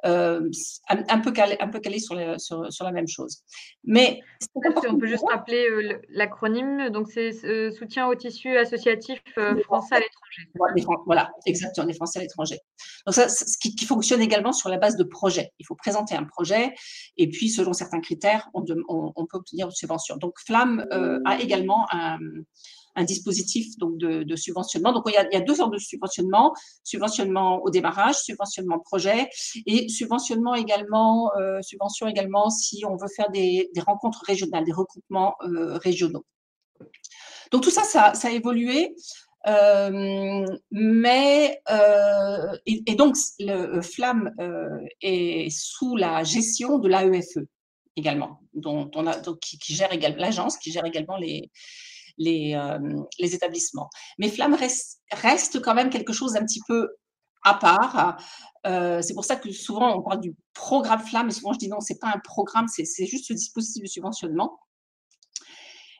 Speaker 5: Euh, un, peu calé, un peu calé sur, sur, sur, la même chose. Mais
Speaker 3: on peut juste rappeler euh, l'acronyme. Donc, c'est euh, soutien au tissu associatif français à l'étranger.
Speaker 5: Voilà, exactement, les Français à l'étranger. Donc, ça, ce qui, fonctionne également sur la base de projets. Il faut présenter un projet et puis, selon certains critères, on, on, peut obtenir une subvention. Donc, Flamme a également un un dispositif donc de, subventionnement. Donc, il y, a, deux sortes de subventionnement subventionnement au démarrage, subventionnement projet et subventionnement également, euh, subvention également si on veut faire des, rencontres régionales, des regroupements euh, régionaux. Donc, tout ça, ça, a évolué. Euh, mais et, donc le FLAM est sous la gestion de l'AEFE également, dont on a donc, qui, qui gère également l'agence qui gère également les, les, euh, les établissements. Mais Flamme reste, reste, quand même quelque chose d'un petit peu à part. Euh, c'est pour ça que souvent on parle du programme Flamme, et souvent je dis non, c'est pas un programme, c'est juste ce dispositif de subventionnement.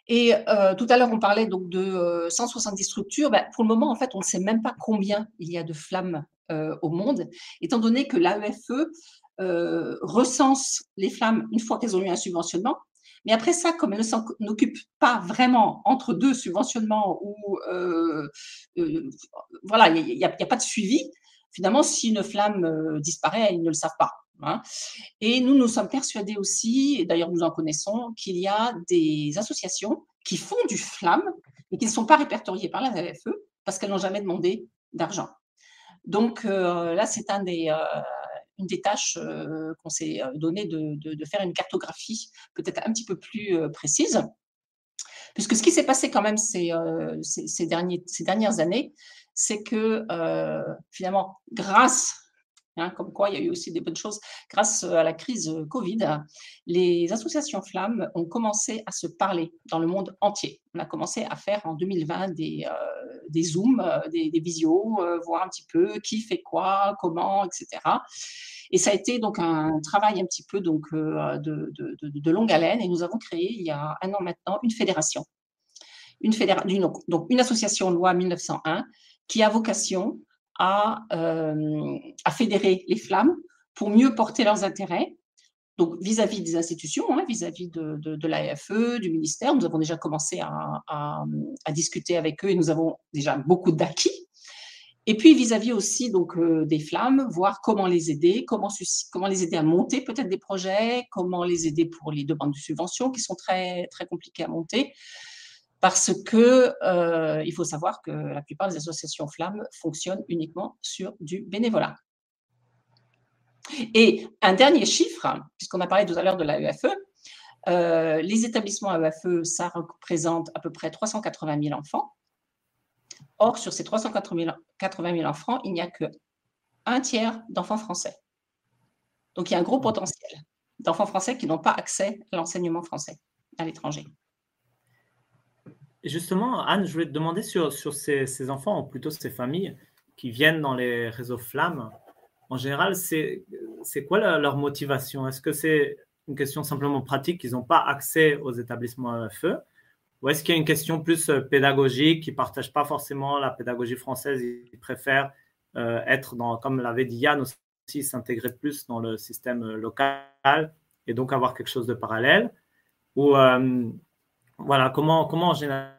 Speaker 5: Et euh, tout à l'heure, on parlait donc de 170 structures. Ben, pour le moment, en fait, on ne sait même pas combien il y a de flammes au monde, étant donné que l'AEFE recense les flammes une fois qu'elles ont eu un subventionnement, mais après ça, comme elle ne s'en occupe pas vraiment entre deux subventionnements ou euh, euh, voilà, il n'y a, pas de suivi, finalement, si une flamme euh, disparaît, ils ne le savent pas. Hein. Et nous, nous sommes persuadés aussi, et d'ailleurs nous en connaissons, qu'il y a des associations qui font du flamme et qui ne sont pas répertoriées par la VFE parce qu'elles n'ont jamais demandé d'argent. Donc là, c'est un des, une des tâches euh, qu'on s'est euh, donné de, faire une cartographie peut-être un petit peu plus euh, précise. Puisque ce qui s'est passé quand même ces, ces, derniers, ces dernières années, c'est que finalement, grâce Hein, comme quoi il y a eu aussi des bonnes choses. Grâce à la crise Covid, les associations flammes ont commencé à se parler dans le monde entier. On a commencé à faire en 2020 des, des Zooms, des, des visios, voir un petit peu qui fait quoi, comment, etc. Et ça a été donc un travail un petit peu donc, euh, de, de, longue haleine. Et nous avons créé il y a un an maintenant une fédération. Une, fédération, donc une association loi 1901 qui a vocation à, euh, à fédérer les flammes pour mieux porter leurs intérêts donc vis-à-vis des institutions, hein, vis-à-vis de, de, l'AFE, du ministère, nous avons déjà commencé à, à, discuter avec eux et nous avons déjà beaucoup d'acquis. Et puis vis-à-vis aussi donc euh, des flammes, voir comment les aider, comment, comment les aider à monter peut-être des projets, comment les aider pour les demandes de subventions qui sont très très compliquées à monter, parce que euh, il faut savoir que la plupart des associations flammes fonctionnent uniquement sur du bénévolat. Et un dernier chiffre, puisqu'on a parlé tout à l'heure de l'AEFE, euh, les établissements AEFE, ça représente à peu près 380 000 enfants. Or, sur ces 380 000 enfants, il n'y a que un tiers d'enfants français. Donc, il y a un gros potentiel d'enfants français qui n'ont pas accès à l'enseignement français à l'étranger.
Speaker 1: Justement, Anne, je voulais te demander sur, sur ces, enfants, ou plutôt ces familles qui viennent dans les réseaux flammes. En général, c'est quoi leur motivation? Est-ce que c'est une question simplement pratique qu'ils n'ont pas accès aux établissements AFE ou est-ce qu'il y a une question plus euh, pédagogique qui ne partagent pas forcément la pédagogie française Ils préfèrent euh, être dans, comme l'avait dit Yann aussi, s'intégrer plus dans le système euh, local et donc avoir quelque chose de parallèle? Ou voilà, comment, comment en général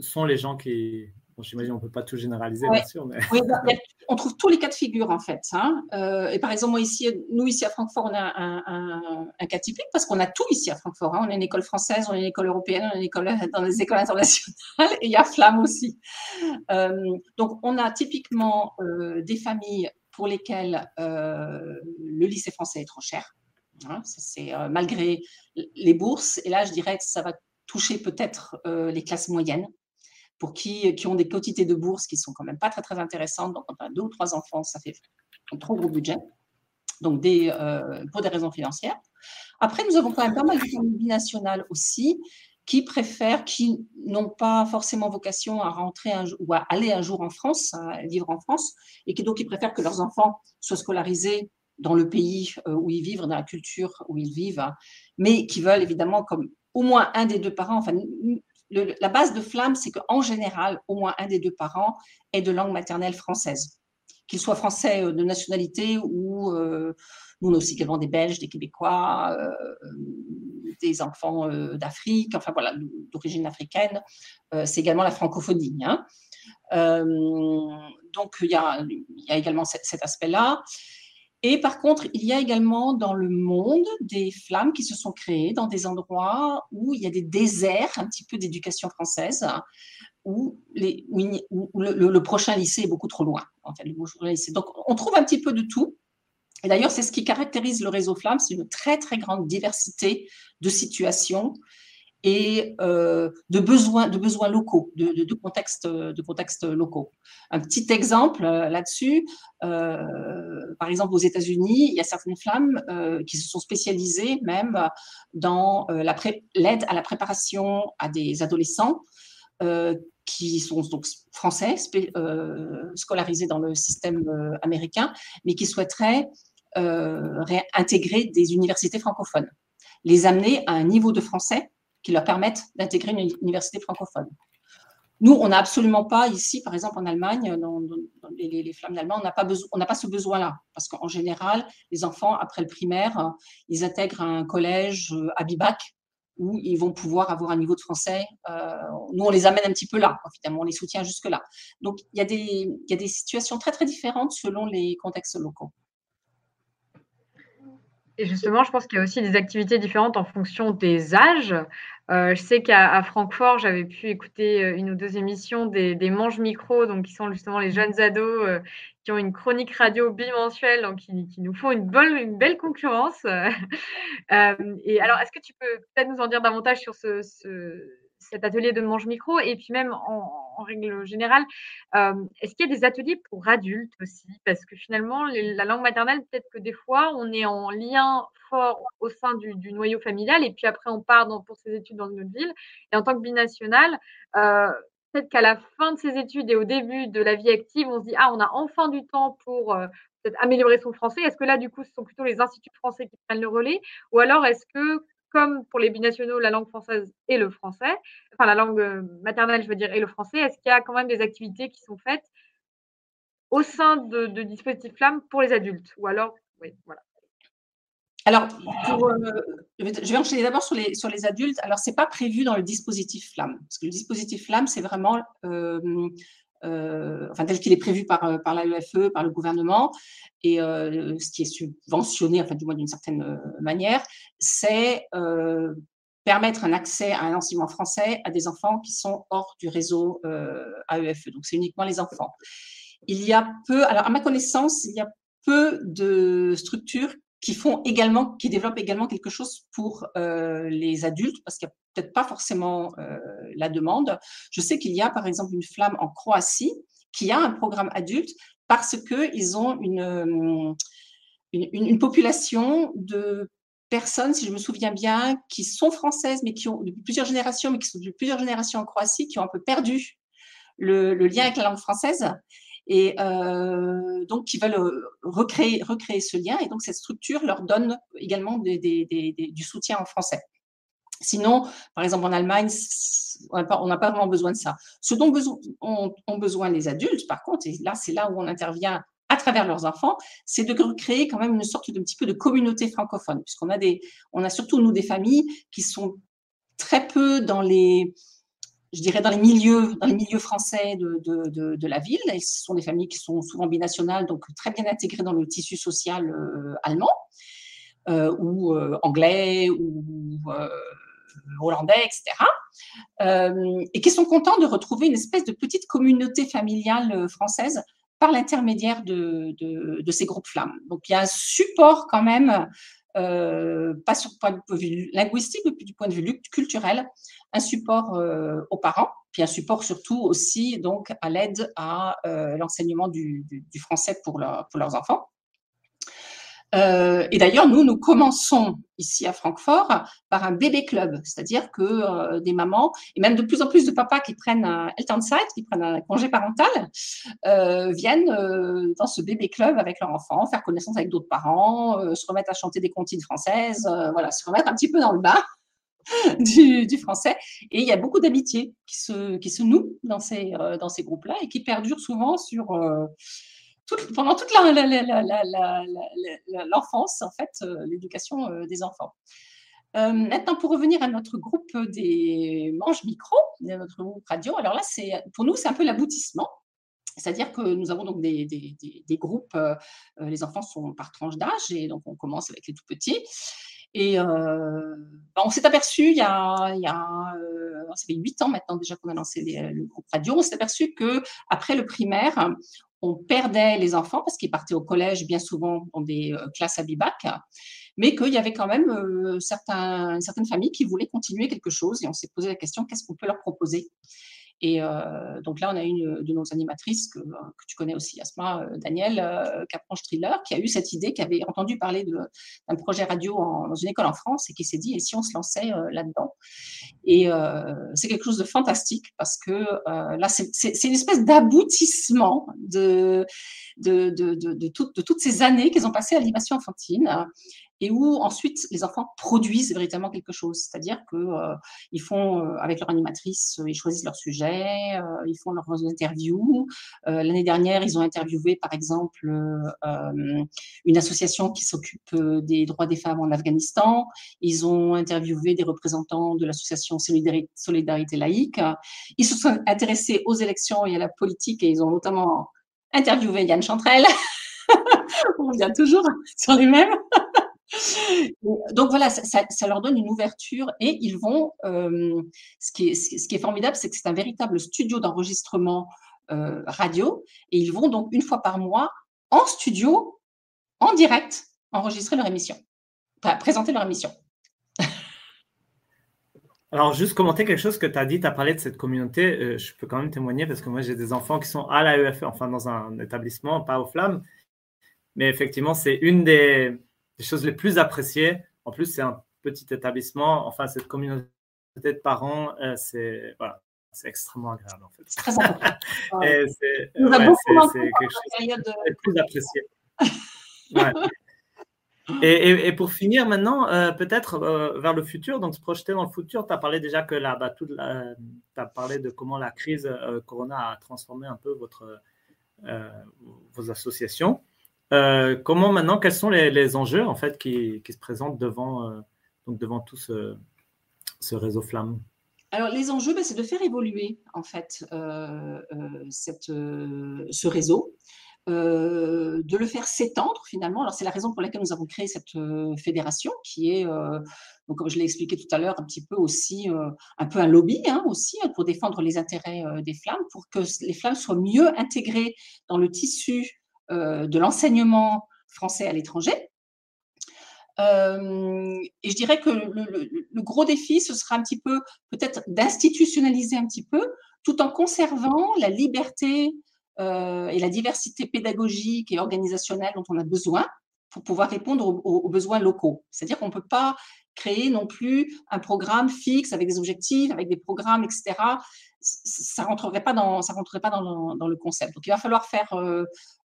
Speaker 1: sont les gens qui, j'imagine qu'on ne peut pas tout généraliser, bien sûr. Mais...
Speaker 5: Oui, bah, on trouve tous les cas de figure, en fait. Hein. Euh, et par exemple, moi, ici, nous, ici à Francfort, on a un, cas typique parce qu'on a tout ici à Francfort. Hein. On a une école française, on a une école européenne, on a une école dans les écoles internationales <laughs> et il y a Flamme aussi. Euh, donc, on a typiquement euh, des familles pour lesquelles le lycée français est trop cher. Hein. C'est malgré les bourses. Et là, je dirais que ça va toucher peut-être les classes moyennes pour qui, qui ont des quantités de bourses qui sont quand même pas très très intéressantes. Donc, quand on a deux ou trois enfants, ça fait un trop gros budget, donc des, pour des raisons financières. Après, nous avons quand même pas mal de familles binationales aussi, qui préfèrent, qui n'ont pas forcément vocation à rentrer ou à aller un jour en France, à vivre en France, et qui donc préfèrent que leurs enfants soient scolarisés dans le pays euh, où ils vivent, dans la culture où ils vivent, mais qui veulent évidemment comme au moins un des deux parents, enfin la base de Flamme, c'est qu'en général, au moins un des deux parents est de langue maternelle française, qu'il soit français euh, de nationalité ou euh, nous, on a aussi également des Belges, des Québécois, des enfants d'Afrique, enfin voilà, d'origine africaine. c'est également la francophonie. Hein. donc il y a également cet aspect-là. Et par contre, il y a également dans le monde des flammes qui se sont créées dans des endroits où il y a des déserts un petit peu d'éducation française, où, le, prochain lycée est beaucoup trop loin. Donc, on trouve un petit peu de tout. Et d'ailleurs, c'est ce qui caractérise le réseau Flamme, c'est une très, très grande diversité de situations et euh, de, besoins, locaux, de, contextes, locaux. Un petit exemple euh, là-dessus, euh, par exemple aux États-Unis, il y a certaines flammes euh, qui se sont spécialisées même dans l'aide à la préparation à des adolescents qui sont donc français, scolarisés dans le système américain, mais qui souhaiteraient intégrer des universités francophones, les amener à un niveau de français qui leur permettent d'intégrer une université francophone. Nous, on n'a absolument pas ici, par exemple en Allemagne, dans, les, flammes d'Allemagne, on n'a pas, n'a pas ce besoin-là. Parce qu'en général, les enfants, après le primaire, ils intègrent un collège euh, à Bibac où ils vont pouvoir avoir un niveau de français. Euh, nous, on les amène un petit peu là, finalement, on les soutient jusque-là. Donc, il y, a des, il y a des situations très, très différentes selon les contextes locaux.
Speaker 3: Et justement, je pense qu'il y a aussi des activités différentes en fonction des âges. Euh, je sais qu'à Francfort, j'avais pu écouter euh, une ou deux émissions des, manches micro, donc qui sont justement les jeunes ados euh, qui ont une chronique radio bimensuelle, donc qui, nous font une, une belle concurrence. <laughs> et alors, est-ce que tu peux peut-être nous en dire davantage sur ce, ce cet atelier de manche micro et puis même en, règle générale, euh, est-ce qu'il y a des ateliers pour adultes aussi? Parce que finalement, la langue maternelle, peut-être que des fois, on est en lien fort au sein du, noyau familial et puis après, on part pour ses études dans une autre ville. Et en tant que binational, euh, peut-être qu'à la fin de ses études et au début de la vie active, on se dit, ah, on a enfin du temps pour... Euh, améliorer son français. Est-ce que là, du coup, ce sont plutôt les instituts français qui prennent le relais? Ou alors, est-ce que comme pour les binationaux, la langue française et le français, enfin la langue euh, maternelle, je veux dire, et le français, est-ce qu'il y a quand même des activités qui sont faites au sein de, dispositifs flammes pour les adultes? Ou alors, oui, voilà.
Speaker 5: Alors, euh, je vais enchaîner d'abord sur les, sur les adultes. Alors, ce n'est pas prévu dans le dispositif flamme, parce que le dispositif flamme, c'est vraiment euh, euh, enfin tel qu'il est prévu par, euh, par l'AEFE, par le gouvernement, et euh, ce qui est subventionné, enfin du moins d'une certaine manière, c'est permettre un accès à un enseignement français à des enfants qui sont hors du réseau AEFE. Donc c'est uniquement les enfants. Il y a peu, alors à ma connaissance, il y a peu de structures qui font également, qui développent également quelque chose pour les adultes, parce qu'il n'y a peut-être pas forcément la demande. Je sais qu'il y a par exemple une flamme en Croatie qui a un programme adulte parce qu'ils ont une, une, une, population de personnes, si je me souviens bien, qui sont françaises, mais qui ont depuis plusieurs générations, mais qui sont depuis plusieurs générations en Croatie, qui ont un peu perdu le, lien avec la langue française et euh, donc qui veulent euh, recréer, recréer ce lien. Et donc cette structure leur donne également du soutien en français. Sinon, par exemple en Allemagne, on n'a pas, vraiment besoin de ça. Ce dont ont, besoin les adultes, par contre, et là c'est là où on intervient à travers leurs enfants, c'est de recréer quand même une sorte de petit peu de communauté francophone, puisqu'on a des, on a surtout nous des familles qui sont très peu dans les je dirais, dans les milieux, dans les milieux français de, de, de, la ville. Et ce sont des familles qui sont souvent binationales, donc très bien intégrées dans le tissu social euh, allemand euh, ou euh, anglais ou hollandais, etc. et qui sont contents de retrouver une espèce de petite communauté familiale française par l'intermédiaire de, de, ces groupes flammes. Donc il y a un support quand même euh, pas sur le point de vue linguistique, mais du point de vue culturel, un support euh, aux parents, puis un support surtout aussi donc à l'aide à euh, l'enseignement du, français pour, pour, leurs enfants. Euh, et d'ailleurs, nous, nous commençons ici à Francfort par un bébé club, c'est-à-dire que euh, des mamans et même de plus en plus de papas qui prennent un Elternside, qui prennent un congé parental, euh, viennent dans ce bébé club avec leur enfant, faire connaissance avec d'autres parents, se remettre à chanter des comptines françaises, voilà, se remettre un petit peu dans le bain. <laughs> Du, français. Et il y a beaucoup d'amitiés qui se, qui nouent dans ces, dans ces groupes-là et qui perdurent souvent sur, pendant toute l'enfance, en fait, euh, l'éducation euh, des enfants. Euh, maintenant, pour revenir à notre groupe des manches micro, notre groupe radio, alors là, c'est pour nous, c'est un peu l'aboutissement. C'est-à-dire que nous avons donc des, groupes, les enfants sont par tranche d'âge, et donc on commence avec les tout petits. Et euh, on s'est aperçu, il y a, il y a ça fait huit ans maintenant déjà qu'on a lancé le groupe radio, on s'est aperçu que après le primaire, on perdait les enfants parce qu'ils partaient au collège bien souvent dans des euh, classes à bibac, mais qu'il y avait quand même euh, certaines familles qui voulaient continuer quelque chose et on s'est posé la question qu'est-ce qu'on peut leur proposer? Et euh, donc là, on a une de nos animatrices que, tu connais aussi, Asma, euh, Daniel euh, Capranche-Triller, qui a eu cette idée, qui avait entendu parler d'un projet radio dans une école en France et qui s'est dit, et si on se lançait euh, là-dedans? Et euh, c'est quelque chose de fantastique parce que là, c'est une espèce d'aboutissement de, de toutes ces années qu'ils ont passées à l'animation enfantine et où ensuite les enfants produisent véritablement quelque chose. C'est-à-dire que euh, ils font euh, avec leur animatrice, euh, ils choisissent leur sujet, euh, ils font leurs interviews. Euh, l'année dernière, ils ont interviewé par exemple une association qui s'occupe des droits des femmes en Afghanistan. Ils ont interviewé des représentants de l'association Solidarité, Solidarité laïque. Ils se sont intéressés aux élections et à la politique et ils ont notamment interviewé Yann Chantrel. <laughs> On revient toujours sur les mêmes. Donc voilà, ça, leur donne une ouverture et ils vont. Euh, ce, qui est, formidable, c'est que c'est un véritable studio d'enregistrement euh, radio et ils vont donc une fois par mois en studio, en direct, enregistrer leur émission, présenter leur émission. <laughs>
Speaker 1: Alors, juste commenter quelque chose que tu as dit, tu as parlé de cette communauté, euh, je peux quand même témoigner parce que moi j'ai des enfants qui sont à l'AEFE, enfin dans un établissement, pas aux flammes, mais effectivement, c'est une des les choses les plus appréciées. En plus, c'est un petit établissement. Enfin, cette communauté de parents, euh, c'est voilà, c'est extrêmement agréable en fait. <laughs>
Speaker 5: C'est très important.
Speaker 1: c'est ouais, quelque chose de plus apprécié. <laughs> Ouais. Et, et, et, pour finir maintenant, euh, peut-être euh, vers le futur, donc se projeter dans le futur, tu as parlé déjà que là, bah, tu as parlé de comment la crise euh, Corona a transformé un peu votre, vos associations. Euh, comment maintenant, quels sont les, enjeux en fait qui, se présentent devant, euh, donc devant tout ce, réseau Flamme?
Speaker 5: Alors, les enjeux, ben, c'est de faire évoluer en fait euh, ce réseau, de le faire s'étendre finalement. Alors, c'est la raison pour laquelle nous avons créé cette fédération qui est, donc, comme je l'ai expliqué tout à l'heure, un petit peu aussi un peu un lobby hein, aussi pour défendre les intérêts des flammes, pour que les flammes soient mieux intégrées dans le tissu de l'enseignement français à l'étranger. Euh, et je dirais que le, gros défi, ce sera un petit peu peut-être d'institutionnaliser un petit peu, tout en conservant la liberté euh, et la diversité pédagogique et organisationnelle dont on a besoin pour pouvoir répondre aux, besoins locaux. C'est-à-dire qu'on ne peut pas créer non plus un programme fixe avec des objectifs, avec des programmes, etc. Ça rentrerait pas dans, ça rentrerait pas dans, dans le concept. Donc il va falloir faire euh,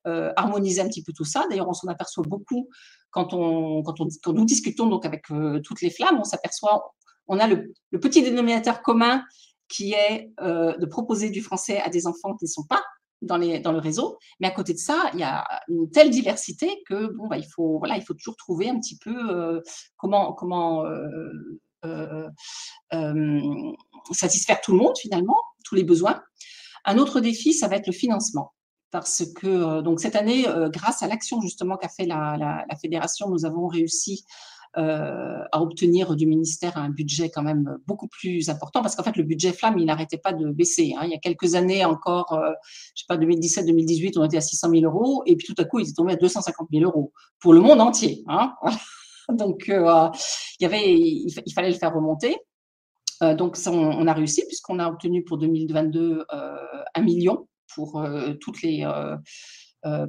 Speaker 5: euh, harmoniser un petit peu tout ça. D'ailleurs, on s'en aperçoit beaucoup quand on, quand on, quand nous discutons donc avec euh, toutes les flammes. On s'aperçoit, on a le, petit dénominateur commun qui est euh, de proposer du français à des enfants qui ne sont pas dans, les, dans le réseau. Mais à côté de ça, il y a une telle diversité que bon, bah, il, faut, voilà, il faut toujours trouver un petit peu comment, comment satisfaire tout le monde finalement, tous les besoins. Un autre défi, ça va être le financement. Parce que donc cette année, grâce à l'action justement qu'a fait la, la, fédération, nous avons réussi euh, à obtenir du ministère un budget quand même beaucoup plus important parce qu'en fait le budget flamme il n'arrêtait pas de baisser. Hein. Il y a quelques années encore, euh, je sais pas 2017-2018 on était à 600 000 euros et puis tout à coup il est tombé à 250 000 euros pour le monde entier. Hein. <laughs> donc euh, il y avait, il, fallait le faire remonter. Euh, donc on, a réussi puisqu'on a obtenu pour 2022 un million pour toutes les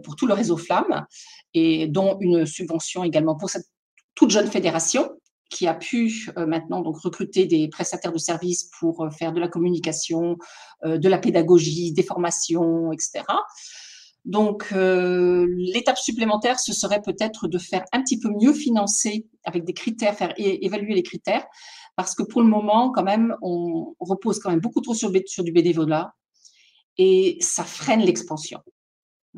Speaker 5: pour tout le réseau Flamme, et dont une subvention également pour cette toute jeune fédération qui a pu maintenant donc recruter des prestataires de services pour faire de la communication, de la pédagogie, des formations, etc. Donc, l'étape supplémentaire, ce serait peut-être de faire un petit peu mieux financer avec des critères, faire évaluer les critères, parce que pour le moment, quand même, on repose quand même beaucoup trop sur, sur du bénévolat et ça freine l'expansion.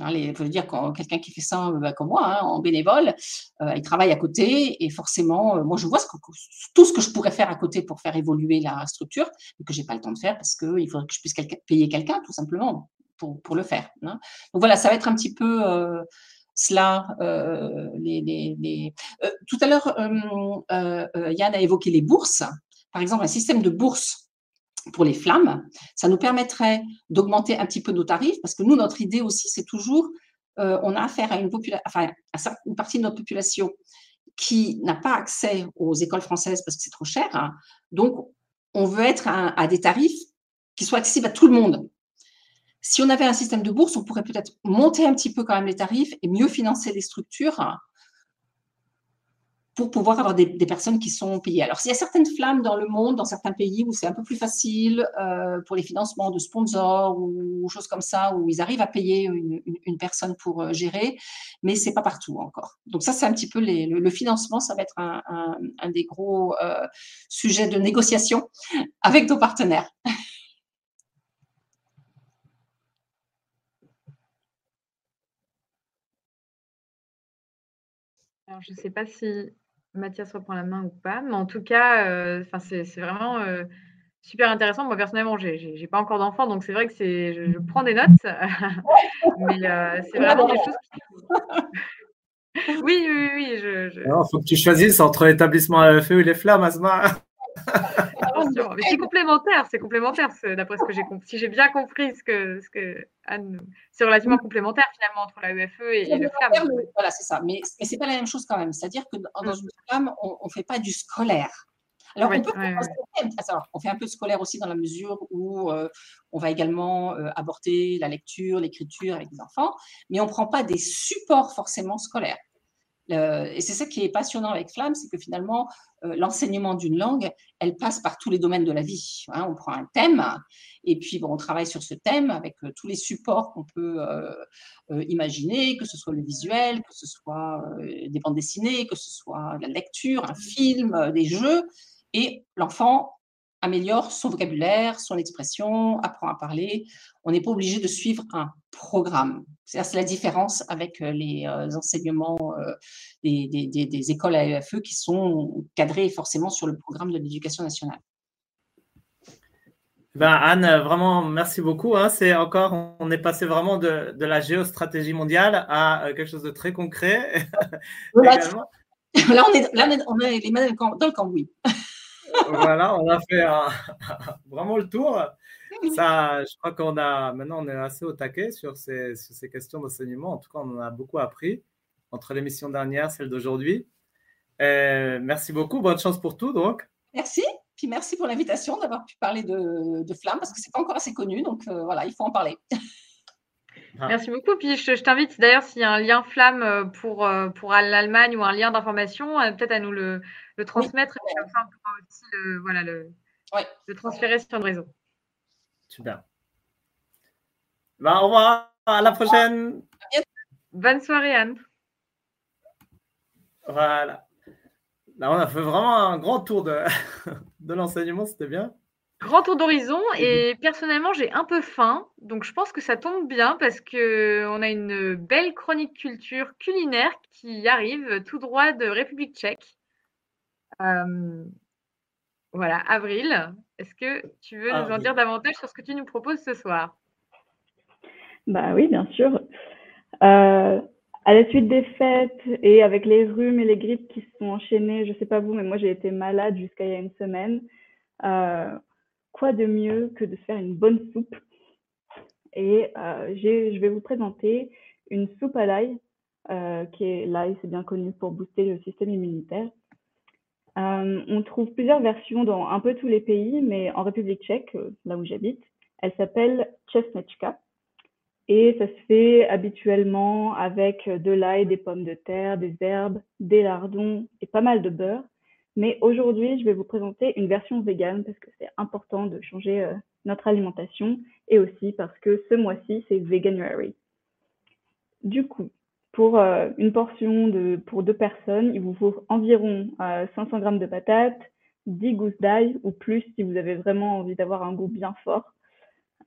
Speaker 5: Hein, les, veut dire quand quelqu'un qui fait ça bah, comme moi, hein, en bénévole, euh, il travaille à côté et forcément, euh, moi je vois tout ce que je pourrais faire à côté pour faire évoluer la structure, mais que j'ai pas le temps de faire parce qu'il faudrait que je puisse payer quelqu'un tout simplement pour, le faire. Hein. Donc voilà, ça va être un petit peu euh, cela. Tout à l'heure, Yann a évoqué les bourses. Par exemple, un système de bourse pour les flammes. Ça nous permettrait d'augmenter un petit peu nos tarifs parce que nous, notre idée aussi, c'est toujours, euh, on a affaire à une, partie de notre population qui n'a pas accès aux écoles françaises parce que c'est trop cher. Hein. Donc, on veut être à, des tarifs qui soient accessibles à tout le monde. Si on avait un système de bourse, on pourrait peut-être monter un petit peu quand même les tarifs et mieux financer les structures pour pouvoir avoir des, personnes qui sont payées. Alors, s'il y a certaines flammes dans le monde, dans certains pays où c'est un peu plus facile euh, pour les financements de sponsors ou choses comme ça, où ils arrivent à payer une, personne pour euh, gérer, mais c'est pas partout encore. Donc ça, c'est un petit peu le, financement, ça va être un, des gros euh, sujets de négociation avec nos partenaires.
Speaker 3: Alors, je ne sais pas si Mathias reprend la main ou pas. Mais en tout cas, euh, c'est vraiment euh, super intéressant. Moi, personnellement, je n'ai pas encore d'enfant, donc c'est vrai que je, je prends des notes. <laughs> mais euh, c'est vraiment des choses qui... oui, oui, oui. Il
Speaker 1: faut que tu choisisses entre l'établissement AFE et les flammes, Asma.
Speaker 3: Mais c'est complémentaire, c'est complémentaire, d'après ce que j'ai compris. Si j'ai bien compris ce que, ce que Anne. C'est relativement complémentaire finalement entre la UFE et, le FLAM.
Speaker 5: Voilà, c'est ça. Mais, mais ce n'est pas la même chose quand même. C'est-à-dire que dans, mm. une FLAM, on ne fait pas du scolaire. Alors, on, peut on fait un peu de scolaire aussi dans la mesure où euh, on va également euh, aborder la lecture, l'écriture avec les enfants, mais on ne prend pas des supports forcément scolaires. Euh, et c'est ça qui est passionnant avec Flamme, c'est que finalement, euh, l'enseignement d'une langue, elle passe par tous les domaines de la vie. Hein. on prend un thème, et puis on travaille sur ce thème avec euh, tous les supports qu'on peut imaginer, que ce soit le visuel, que ce soit des bandes dessinées, que ce soit la lecture, un film, des jeux. Et l'enfant améliore son vocabulaire, son expression, apprend à parler. On n'est pas obligé de suivre un programme. C'est la différence avec euh, les euh, enseignements euh, des, écoles AEFE qui sont cadrés forcément sur le programme de l'éducation nationale.
Speaker 1: Ben Anne, vraiment, merci beaucoup. Hein. C'est encore, on est passé vraiment de, la géostratégie mondiale à quelque chose de très concret. <laughs>
Speaker 5: là, on est, là, on est les mains dans le cambouis <laughs>
Speaker 1: voilà, on a fait <laughs> vraiment le tour. Ça, je crois qu'on a maintenant on est assez au taquet sur ces, questions d'enseignement. En tout cas, on en a beaucoup appris entre l'émission dernière, celle d'aujourd'hui. Merci beaucoup, bonne chance pour tout donc.
Speaker 5: Merci, puis merci pour l'invitation d'avoir pu parler de, de flamme parce que c'est pas encore assez connu, donc euh, voilà, il faut en parler. <laughs>
Speaker 3: Ah. Merci beaucoup. Puis je, t'invite d'ailleurs s'il y a un lien flamme euh, pour, euh, pour l'Allemagne ou un lien d'information, peut-être à nous le, le transmettre et comme ça on pourra aussi le, voilà, le, le transférer sur le réseau.
Speaker 1: Super. Bah, au revoir, à la prochaine.
Speaker 3: Bonne soirée Anne.
Speaker 1: Voilà. Là, on a fait vraiment un grand tour de, <laughs> de l'enseignement, c'était bien.
Speaker 3: Grand tour d'horizon et personnellement j'ai un peu faim, donc je pense que ça tombe bien parce que on a une belle chronique culture culinaire qui arrive tout droit de République tchèque. Euh, voilà, Avril, est-ce que tu veux nous en dire davantage sur ce que tu nous proposes ce soir?
Speaker 2: Bah oui, bien sûr. Euh, à la suite des fêtes et avec les rhumes et les grippes qui se sont enchaînées, je ne sais pas vous, mais moi j'ai été malade jusqu'à il y a une semaine. Euh, quoi de mieux que de faire une bonne soupe Et je vais vous présenter une soupe à l'ail, qui est l'ail, c'est bien connu pour booster le système immunitaire. Euh, on trouve plusieurs versions dans un peu tous les pays, mais en République tchèque, euh, là où j'habite, elle s'appelle Chesnechka. Et ça se fait habituellement avec de l'ail, des pommes de terre, des herbes, des lardons et pas mal de beurre. Mais aujourd'hui, je vais vous présenter une version végane parce que c'est important de changer euh, notre alimentation et aussi parce que ce mois-ci, c'est Veganuary. Du coup, pour euh, une portion pour deux personnes, il vous faut environ 500 g de patates, 10 gousses d'ail ou plus si vous avez vraiment envie d'avoir un goût bien fort,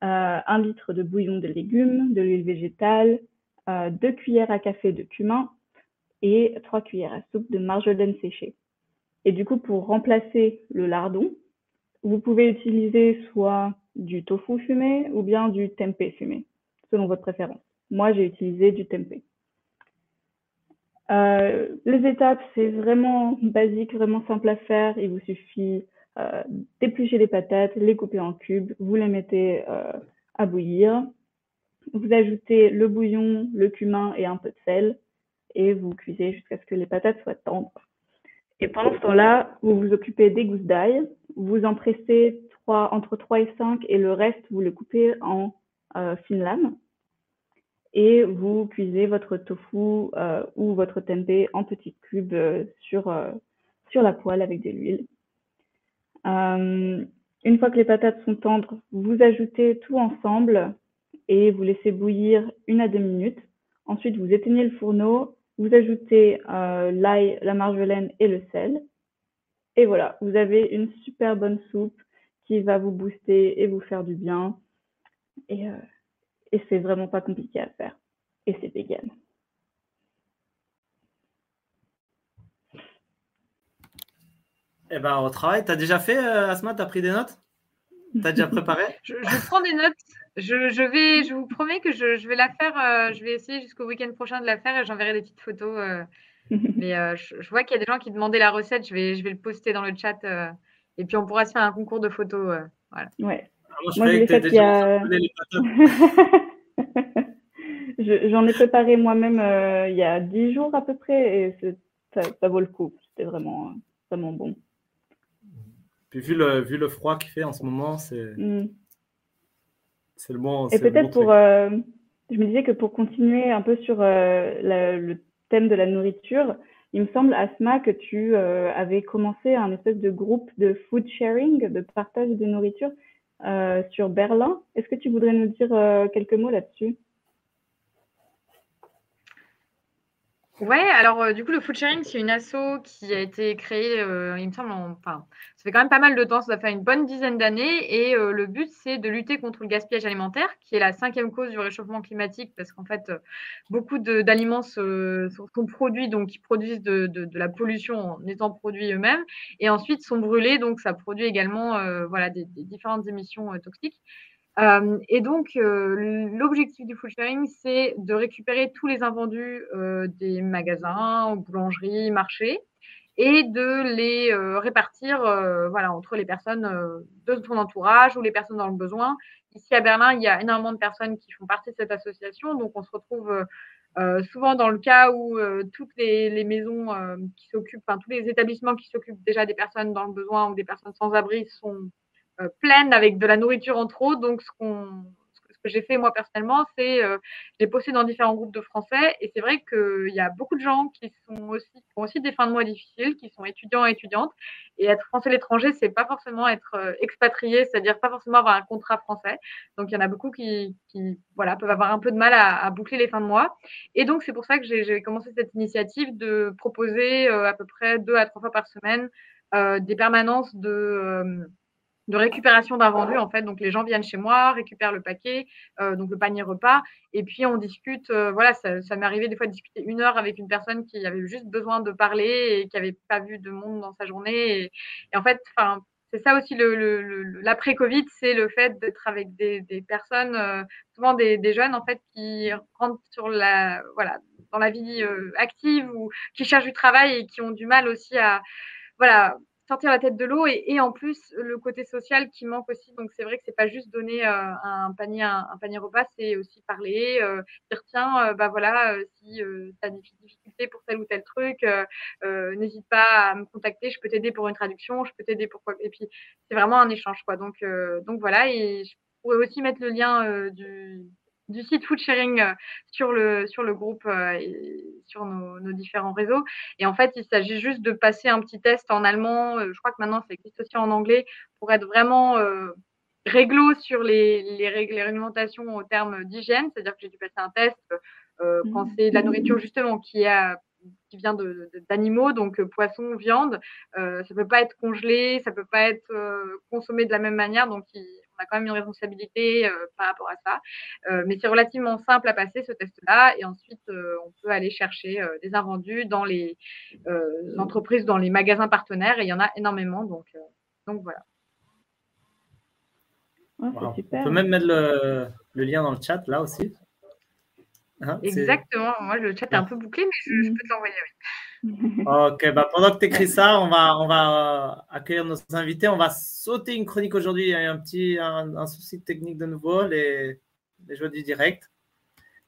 Speaker 2: euh, un litre de bouillon de légumes, de l'huile végétale, euh, deux cuillères à café de cumin et trois cuillères à soupe de marjolaine séchée. Et du coup, pour remplacer le lardon, vous pouvez utiliser soit du tofu fumé ou bien du tempeh fumé, selon votre préférence. Moi, j'ai utilisé du tempeh. Euh, les étapes, c'est vraiment basique, vraiment simple à faire. Il vous suffit euh, d'éplucher les patates, les couper en cubes, vous les mettez euh, à bouillir. Vous ajoutez le bouillon, le cumin et un peu de sel et vous cuisez jusqu'à ce que les patates soient tendres. Et pendant ce temps-là, vous vous occupez des gousses d'ail. Vous en pressez 3, entre 3 et 5 et le reste, vous le coupez en fines lames et vous cuisez votre tofu euh, ou votre tempeh en petits cubes euh, sur, euh, sur la poêle avec de l'huile. une fois que les patates sont tendres, vous ajoutez tout ensemble et vous laissez bouillir une à deux minutes. Ensuite, vous éteignez le fourneau, vous ajoutez l'ail, la marjolaine et le sel. Et voilà, vous avez une super bonne soupe qui va vous booster et vous faire du bien. Et et c'est vraiment pas compliqué à faire. Et c'est vegan.
Speaker 1: Eh ben, au travail, tu as déjà fait, euh, Asma? Tu as pris des notes? Tu as déjà <laughs> préparé?
Speaker 3: Je, prends des notes. Je, vais, je vous promets que je, vais la faire. Euh, je vais essayer jusqu'au week-end prochain de la faire et j'enverrai des petites photos. Euh. <laughs> mais je, vois qu'il y a des gens qui demandaient la recette. Je vais, je vais le poster dans le chat. et puis, on pourra se faire un concours de photos. voilà.
Speaker 2: Ouais. Moi, <laughs> je, J'en ai préparé moi-même euh, il y a dix jours à peu près et ça, ça, vaut le coup. C'était vraiment, vraiment bon.
Speaker 1: Puis vu le, vu le froid qu'il fait en ce moment, c'est mm. C'est le bon.
Speaker 2: Et peut-être pour. Euh, je me disais que pour continuer un peu sur euh, le thème de la nourriture, il me semble, Asma, que tu avais commencé un espèce de groupe de food sharing, de partage de nourriture. Euh, sur Berlin. Est-ce que tu voudrais nous dire euh, quelques mots là-dessus?
Speaker 3: Ouais, alors euh, du coup, le food sharing, c'est une asso qui a été créée, euh, il me semble, enfin, ça fait quand même pas mal de temps, ça fait une bonne dizaine d'années, et euh, le but, c'est de lutter contre le gaspillage alimentaire, qui est la cinquième cause du réchauffement climatique, parce qu'en fait, beaucoup d'aliments sont produits, donc qui produisent de, de, la pollution en étant produits eux-mêmes, et ensuite sont brûlés, donc ça produit également, voilà, des, des différentes émissions toxiques. Euh, et donc, euh, l'objectif du food sharing, c'est de récupérer tous les invendus euh, des magasins, boulangeries, marchés, et de les répartir voilà, entre les personnes de ton entourage ou les personnes dans le besoin. Ici à Berlin, il y a énormément de personnes qui font partie de cette association, donc on se retrouve souvent dans le cas où toutes les, maisons qui s'occupent, enfin tous les établissements qui s'occupent déjà des personnes dans le besoin ou des personnes sans abri sont pleine avec de la nourriture en trop. Donc, ce, qu'on, ce que j'ai fait moi personnellement, c'est euh, j'ai posté dans différents groupes de Français et c'est vrai qu'il y a beaucoup de gens qui sont aussi qui ont aussi des fins de mois difficiles, qui sont étudiants et étudiantes. Et être français à l'étranger, c'est pas forcément être euh, expatrié, c'est-à-dire pas forcément avoir un contrat français. Donc, il y en a beaucoup qui, qui voilà, peuvent avoir un peu de mal à, boucler les fins de mois. Et donc, c'est pour ça que j'ai, j'ai commencé cette initiative de proposer à peu près deux à trois fois par semaine des permanences de de récupération d'invendus en fait. Donc les gens viennent chez moi, récupèrent le paquet, euh, donc le panier repas, et puis on discute. Euh, voilà, ça, ça m'est arrivé des fois de discuter une heure avec une personne qui avait juste besoin de parler et qui n'avait pas vu de monde dans sa journée. Et, en fait, enfin. C'est ça aussi le, l'après-Covid, c'est le fait d'être avec des, personnes, euh, souvent des, jeunes en fait, qui rentrent sur la, voilà, dans la vie active ou qui cherchent du travail et qui ont du mal aussi à, voilà, sortir la tête de l'eau et, en plus le côté social qui manque aussi. Donc c'est vrai que c'est pas juste donner euh, un panier un, panier repas, c'est aussi parler, euh, dire tiens euh, bah voilà si tu as des difficultés pour tel ou tel truc, n'hésite pas à me contacter, je peux t'aider pour une traduction, je peux t'aider pour quoi. Et puis c'est vraiment un échange quoi. Donc donc voilà et je pourrais aussi mettre le lien du du site food sharing sur le, sur le groupe et sur nos, nos, différents réseaux. Et en fait, il s'agit juste de passer un petit test en allemand. Je crois que maintenant, ça existe aussi en anglais pour être vraiment réglo sur les, les, réglementations au terme d'hygiène. C'est-à-dire que j'ai dû passer un test quand mmh. c'est de la nourriture justement qui a qui vient d'animaux, donc euh, poisson, viande. Euh, ça peut pas être congelé, ça peut pas être euh, consommé de la même manière, donc on a quand même une responsabilité par rapport à ça. mais c'est relativement simple à passer ce test-là, et ensuite on peut aller chercher des invendus dans les entreprises, dans les magasins partenaires, et il y en a énormément, donc, donc voilà.
Speaker 1: On peut même mettre le, le lien dans le chat là aussi.
Speaker 3: Hein, Exactement. Moi, le chat est un peu bouclé, mais je, peux te l'envoyer, oui.
Speaker 1: Ok, bah pendant que tu écris ça, on va, on va euh, accueillir nos invités. On va sauter une chronique aujourd'hui. Il y a un petit un, souci technique de nouveau, les, les joies du direct.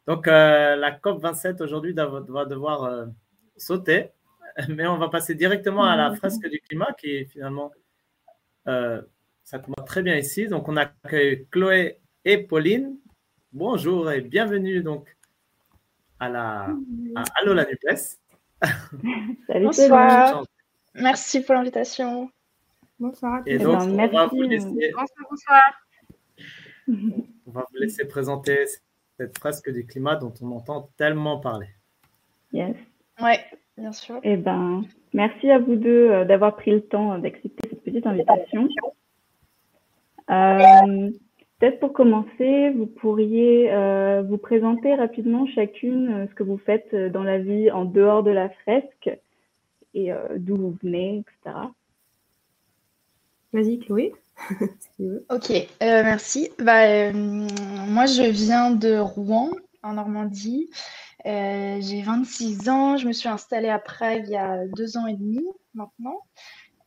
Speaker 1: Donc, euh, la COP27 aujourd'hui va devoir euh, sauter, <laughs> mais on va passer directement à la fresque du climat qui finalement, ça commence très bien ici. Donc, on accueille Chloé et Pauline. Bonjour et bienvenue donc à la à Allo la NUPES. <laughs>
Speaker 6: Salut, bonsoir. Merci pour l'invitation.
Speaker 1: Bonsoir. Et donc, on va vous laisser... bonsoir, On va vous laisser présenter cette fresque du climat dont on entend tellement parler.
Speaker 6: Yes. Ouais, bien sûr.
Speaker 2: Eh ben, merci à vous deux euh, d'avoir pris le temps d'accepter cette petite invitation. Euh, Peut-être pour commencer, vous pourriez euh, vous présenter rapidement chacune euh, ce que vous faites euh, dans la vie en dehors de la fresque et d'où vous venez, etc.
Speaker 6: Vas-y, Chloé. <laughs> ok, merci. Bah, moi, je viens de Rouen, en Normandie. J'ai 26 ans. Je me suis installée à Prague il y a deux ans et demi maintenant.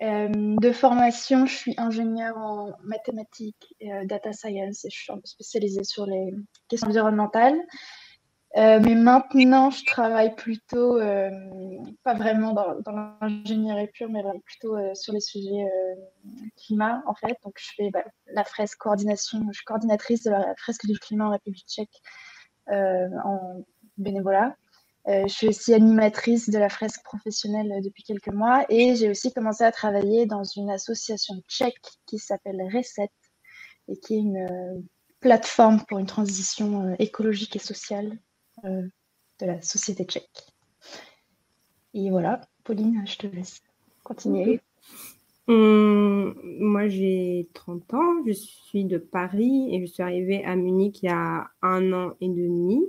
Speaker 6: Euh, de formation, je suis ingénieure en mathématiques euh, data science et je suis spécialisée sur les questions environnementales. Euh, mais maintenant, je travaille plutôt, pas vraiment dans, l'ingénierie pure, mais plutôt sur les sujets climat, en fait. Donc, je fais bah, la fresque coordination, je suis coordinatrice de la fresque du climat en République tchèque en bénévolat. Euh, je suis aussi animatrice de la fresque professionnelle depuis quelques mois et j'ai aussi commencé à travailler dans une association tchèque qui s'appelle Reset et qui est une euh, plateforme pour une transition euh, écologique et sociale de la société tchèque. Et voilà, Pauline, je te laisse continuer.
Speaker 7: Moi, j'ai 30 ans, je suis de Paris et je suis arrivée à Munich il y a un an et demi.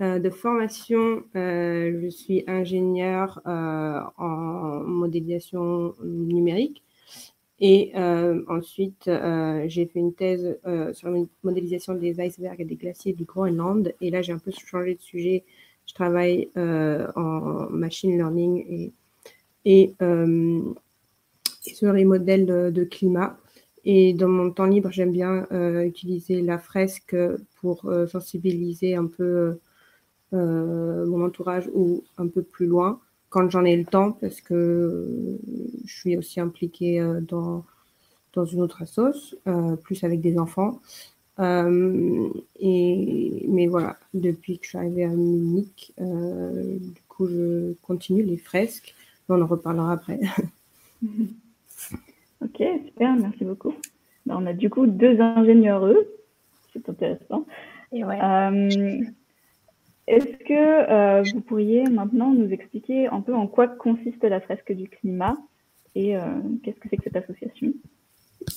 Speaker 7: Euh, de formation, euh, je suis ingénieure euh, en modélisation numérique. Et ensuite, j'ai fait une thèse sur la modélisation des icebergs et des glaciers du Groenland. Et là, j'ai un peu changé de sujet. Je travaille en machine learning et, sur les modèles de, climat. Et dans mon temps libre, j'aime bien utiliser la fresque pour sensibiliser un peu mon entourage ou un peu plus loin quand j'en ai le temps parce que je suis aussi impliquée euh, dans, dans une autre sauce, euh, plus avec des enfants. et, mais voilà, depuis que je suis arrivée à Munich, du coup, je continue les fresques. On en reparlera après. <laughs>
Speaker 2: ok, super, merci beaucoup. Ben, on a du coup deux ingénieurs, eux. C'est intéressant. Et ouais. Est-ce que euh, vous pourriez maintenant nous expliquer un peu en quoi consiste la fresque du climat et euh, qu'est-ce que c'est que cette association?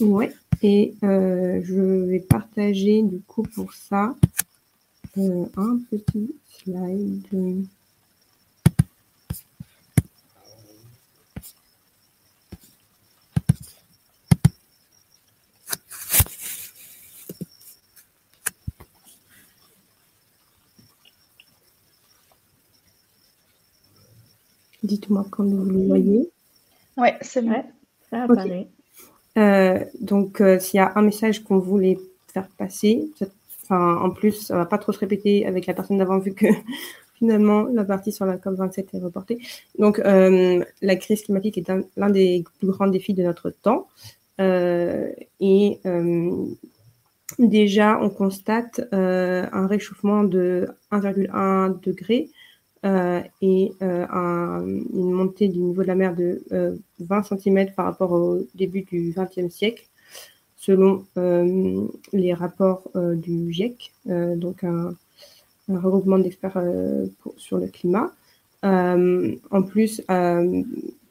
Speaker 7: Oui, et euh, je vais partager du coup pour ça un petit slide. Dites-moi quand vous le voyez.
Speaker 6: Oui, c'est vrai. Ça apparaît.
Speaker 7: Euh, donc, euh, s'il y a un message qu'on voulait faire passer, enfin, en plus, ça ne va pas trop se répéter avec la personne d'avant, vu que <laughs> finalement, la partie sur la COP27 est reportée. Donc, euh, la crise climatique est l'un des plus grands défis de notre temps. et déjà, on constate un réchauffement de 1,1 degré et une montée du niveau de la mer de 20 cm par rapport au début du XXe siècle, selon les rapports du GIEC, donc un, regroupement d'experts sur le climat. en plus,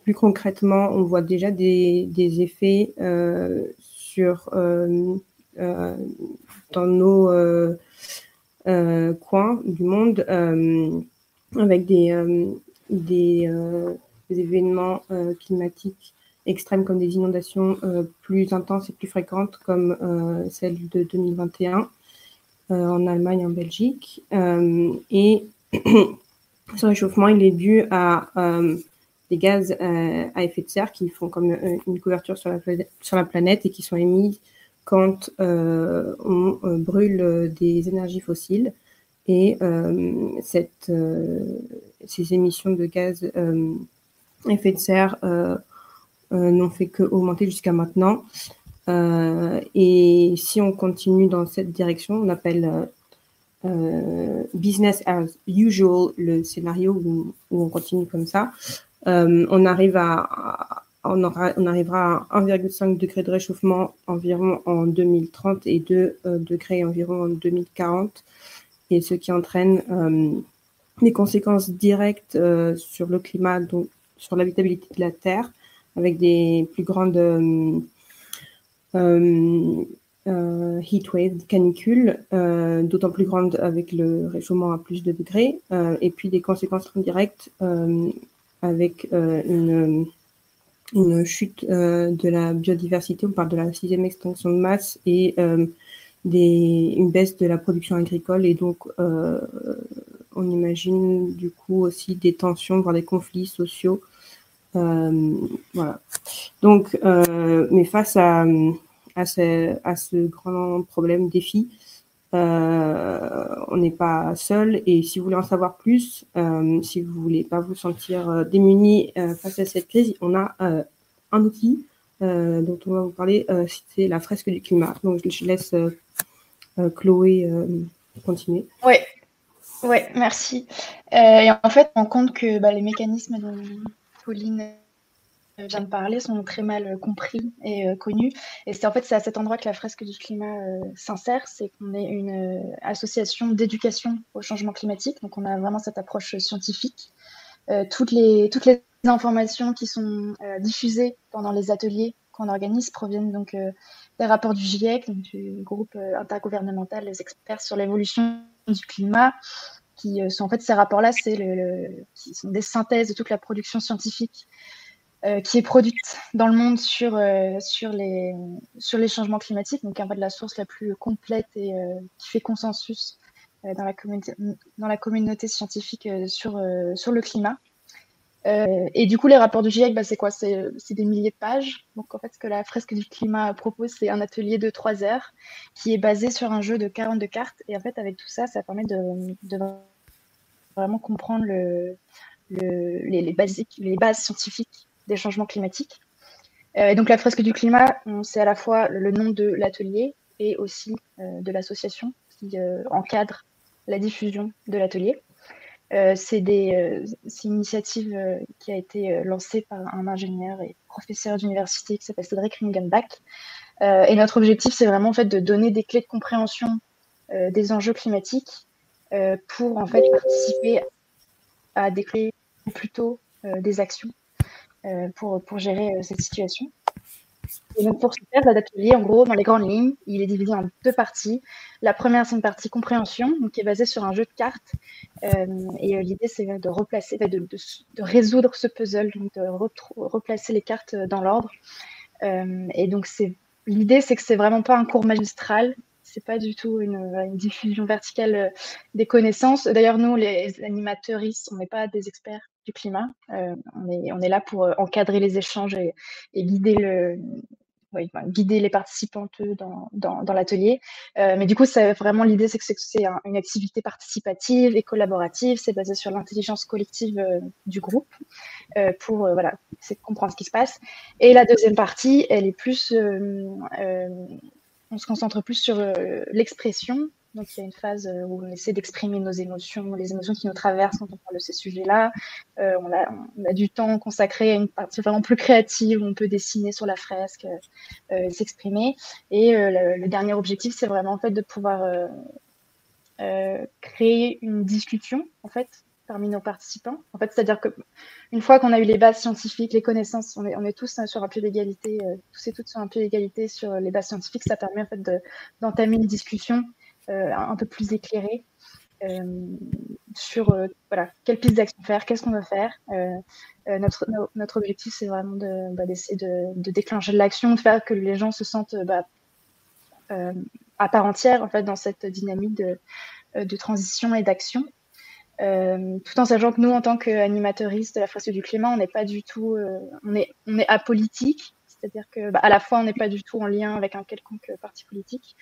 Speaker 7: plus concrètement, on voit déjà des, effets sur dans nos coins du monde avec des, des, événements climatiques extrêmes comme des inondations plus intenses et plus fréquentes comme celle de 2021 en Allemagne et en Belgique. et <clears throat> ce réchauffement, il est dû à des gaz à effet de serre qui font comme une couverture sur la, sur la planète et qui sont émis quand euh, on euh, brûle euh, des énergies fossiles. Et cette, ces émissions de gaz à effet de serre n'ont fait qu'augmenter jusqu'à maintenant. et si on continue dans cette direction, on appelle business as usual le scénario où, on continue comme ça. on arrive à, arrivera à 1,5 degré de réchauffement environ en 2030 et 2 euh, degrés environ en 2040, et ce qui entraîne euh, des conséquences directes euh, sur le climat, donc sur l'habitabilité de la Terre, avec des plus grandes heat waves, canicules, d'autant plus grandes avec le réchauffement à plus de degrés, et puis des conséquences indirectes avec une une chute euh, de la biodiversité, on parle de la sixième extinction de masse et euh, une baisse de la production agricole et donc euh, on imagine du coup aussi des tensions, voire des conflits sociaux. voilà. Donc, mais face à, à, ce, à ce grand problème défi, on n'est pas seul et si vous voulez en savoir plus, si vous voulez pas vous sentir démuni face à cette crise, on a un outil dont on va vous parler, c'est la fresque du climat. Donc je laisse Chloé continuer.
Speaker 6: Oui, merci. et en fait, on compte que bah, les mécanismes dont Pauline vient de parler sont très mal compris et euh, connus. Et c'est en fait c'est à cet endroit que la fresque du climat euh, s'insère, c'est qu'on est une euh, association d'éducation au changement climatique, donc on a vraiment cette approche scientifique. toutes, les, toutes les informations qui sont diffusées pendant les ateliers qu'on organise proviennent donc des rapports du GIEC, du groupe intergouvernemental des experts sur l'évolution du climat, qui sont en fait ces rapports-là, c'est qui sont des synthèses de toute la production scientifique euh, qui est produite dans le monde sur, euh, les, sur les changements climatiques, donc peu de la source la plus complète et euh, qui fait consensus dans, la communauté, dans la communauté scientifique sur le climat. Et du coup, les rapports du GIEC, bah, c'est quoi? C'est des milliers de pages. Donc, en fait, ce que la fresque du climat propose, c'est un atelier de 3 heures qui est basé sur un jeu de 42 cartes. Et en fait, avec tout ça, ça permet de, vraiment comprendre le, le, les, bases scientifiques des changements climatiques. Euh, et donc la fresque du climat, c'est à la fois le nom de l'atelier et aussi euh, de l'association qui euh, encadre la diffusion de l'atelier. C'est une initiative qui a été lancée par un ingénieur et professeur d'université qui s'appelle Cédric Ringenbach. et notre objectif, c'est vraiment en fait de donner des clés de compréhension des enjeux climatiques pour en fait participer à des clés ou plutôt des actions euh, pour, pour gérer euh, cette situation. Et donc pour ce faire, l'atelier, en gros, dans les grandes lignes, il est divisé en deux parties. La première, c'est une partie compréhension, donc qui est basée sur un jeu de cartes. Euh, et l'idée, c'est de replacer, de, de, résoudre ce puzzle, donc de replacer les cartes dans l'ordre. et donc l'idée, c'est que c'est vraiment pas un cours magistral. C'est pas du tout une, diffusion verticale des connaissances. D'ailleurs, nous, les animateuristes, on n'est pas des experts du climat. Euh, on, est, on est là pour euh, encadrer les échanges et, guider le, guider les participantes dans, dans, l'atelier. Euh, mais du coup, c'est vraiment l'idée, c'est que c'est une activité participative et collaborative. C'est basé sur l'intelligence collective du groupe pour voilà, comprendre ce qui se passe. Et la deuxième partie, elle est plus on se concentre plus sur l'expression donc, il y a une phase euh, où on essaie d'exprimer nos émotions, les émotions qui nous traversent quand on parle de ces sujets-là. Euh, on, a, du temps consacré à une partie vraiment plus créative où on peut dessiner sur la fresque, euh, s'exprimer. Et le, dernier objectif, c'est vraiment en fait de pouvoir créer une discussion en fait parmi nos participants. En fait, c'est-à-dire que une fois qu'on a eu les bases scientifiques, les connaissances, on est, tous sur un pied d'égalité, tous et toutes sur un pied d'égalité sur les bases scientifiques. Ça permet en fait d'entamer une discussion euh, un peu plus éclairé euh, sur euh, voilà, quelle piste d'action faire, qu'est-ce qu'on va faire. notre, notre objectif, c'est vraiment bah, d'essayer de, déclencher de l'action, de faire que les gens se sentent bah, à part entière en fait, dans cette dynamique de transition et d'action. Euh, tout en sachant que nous, en tant qu'animateuristes de la fresque du climat, on n'est pas du tout, on, est, on est apolitique, c'est-à-dire que bah, à la fois on n'est pas du tout en lien avec un quelconque parti politique,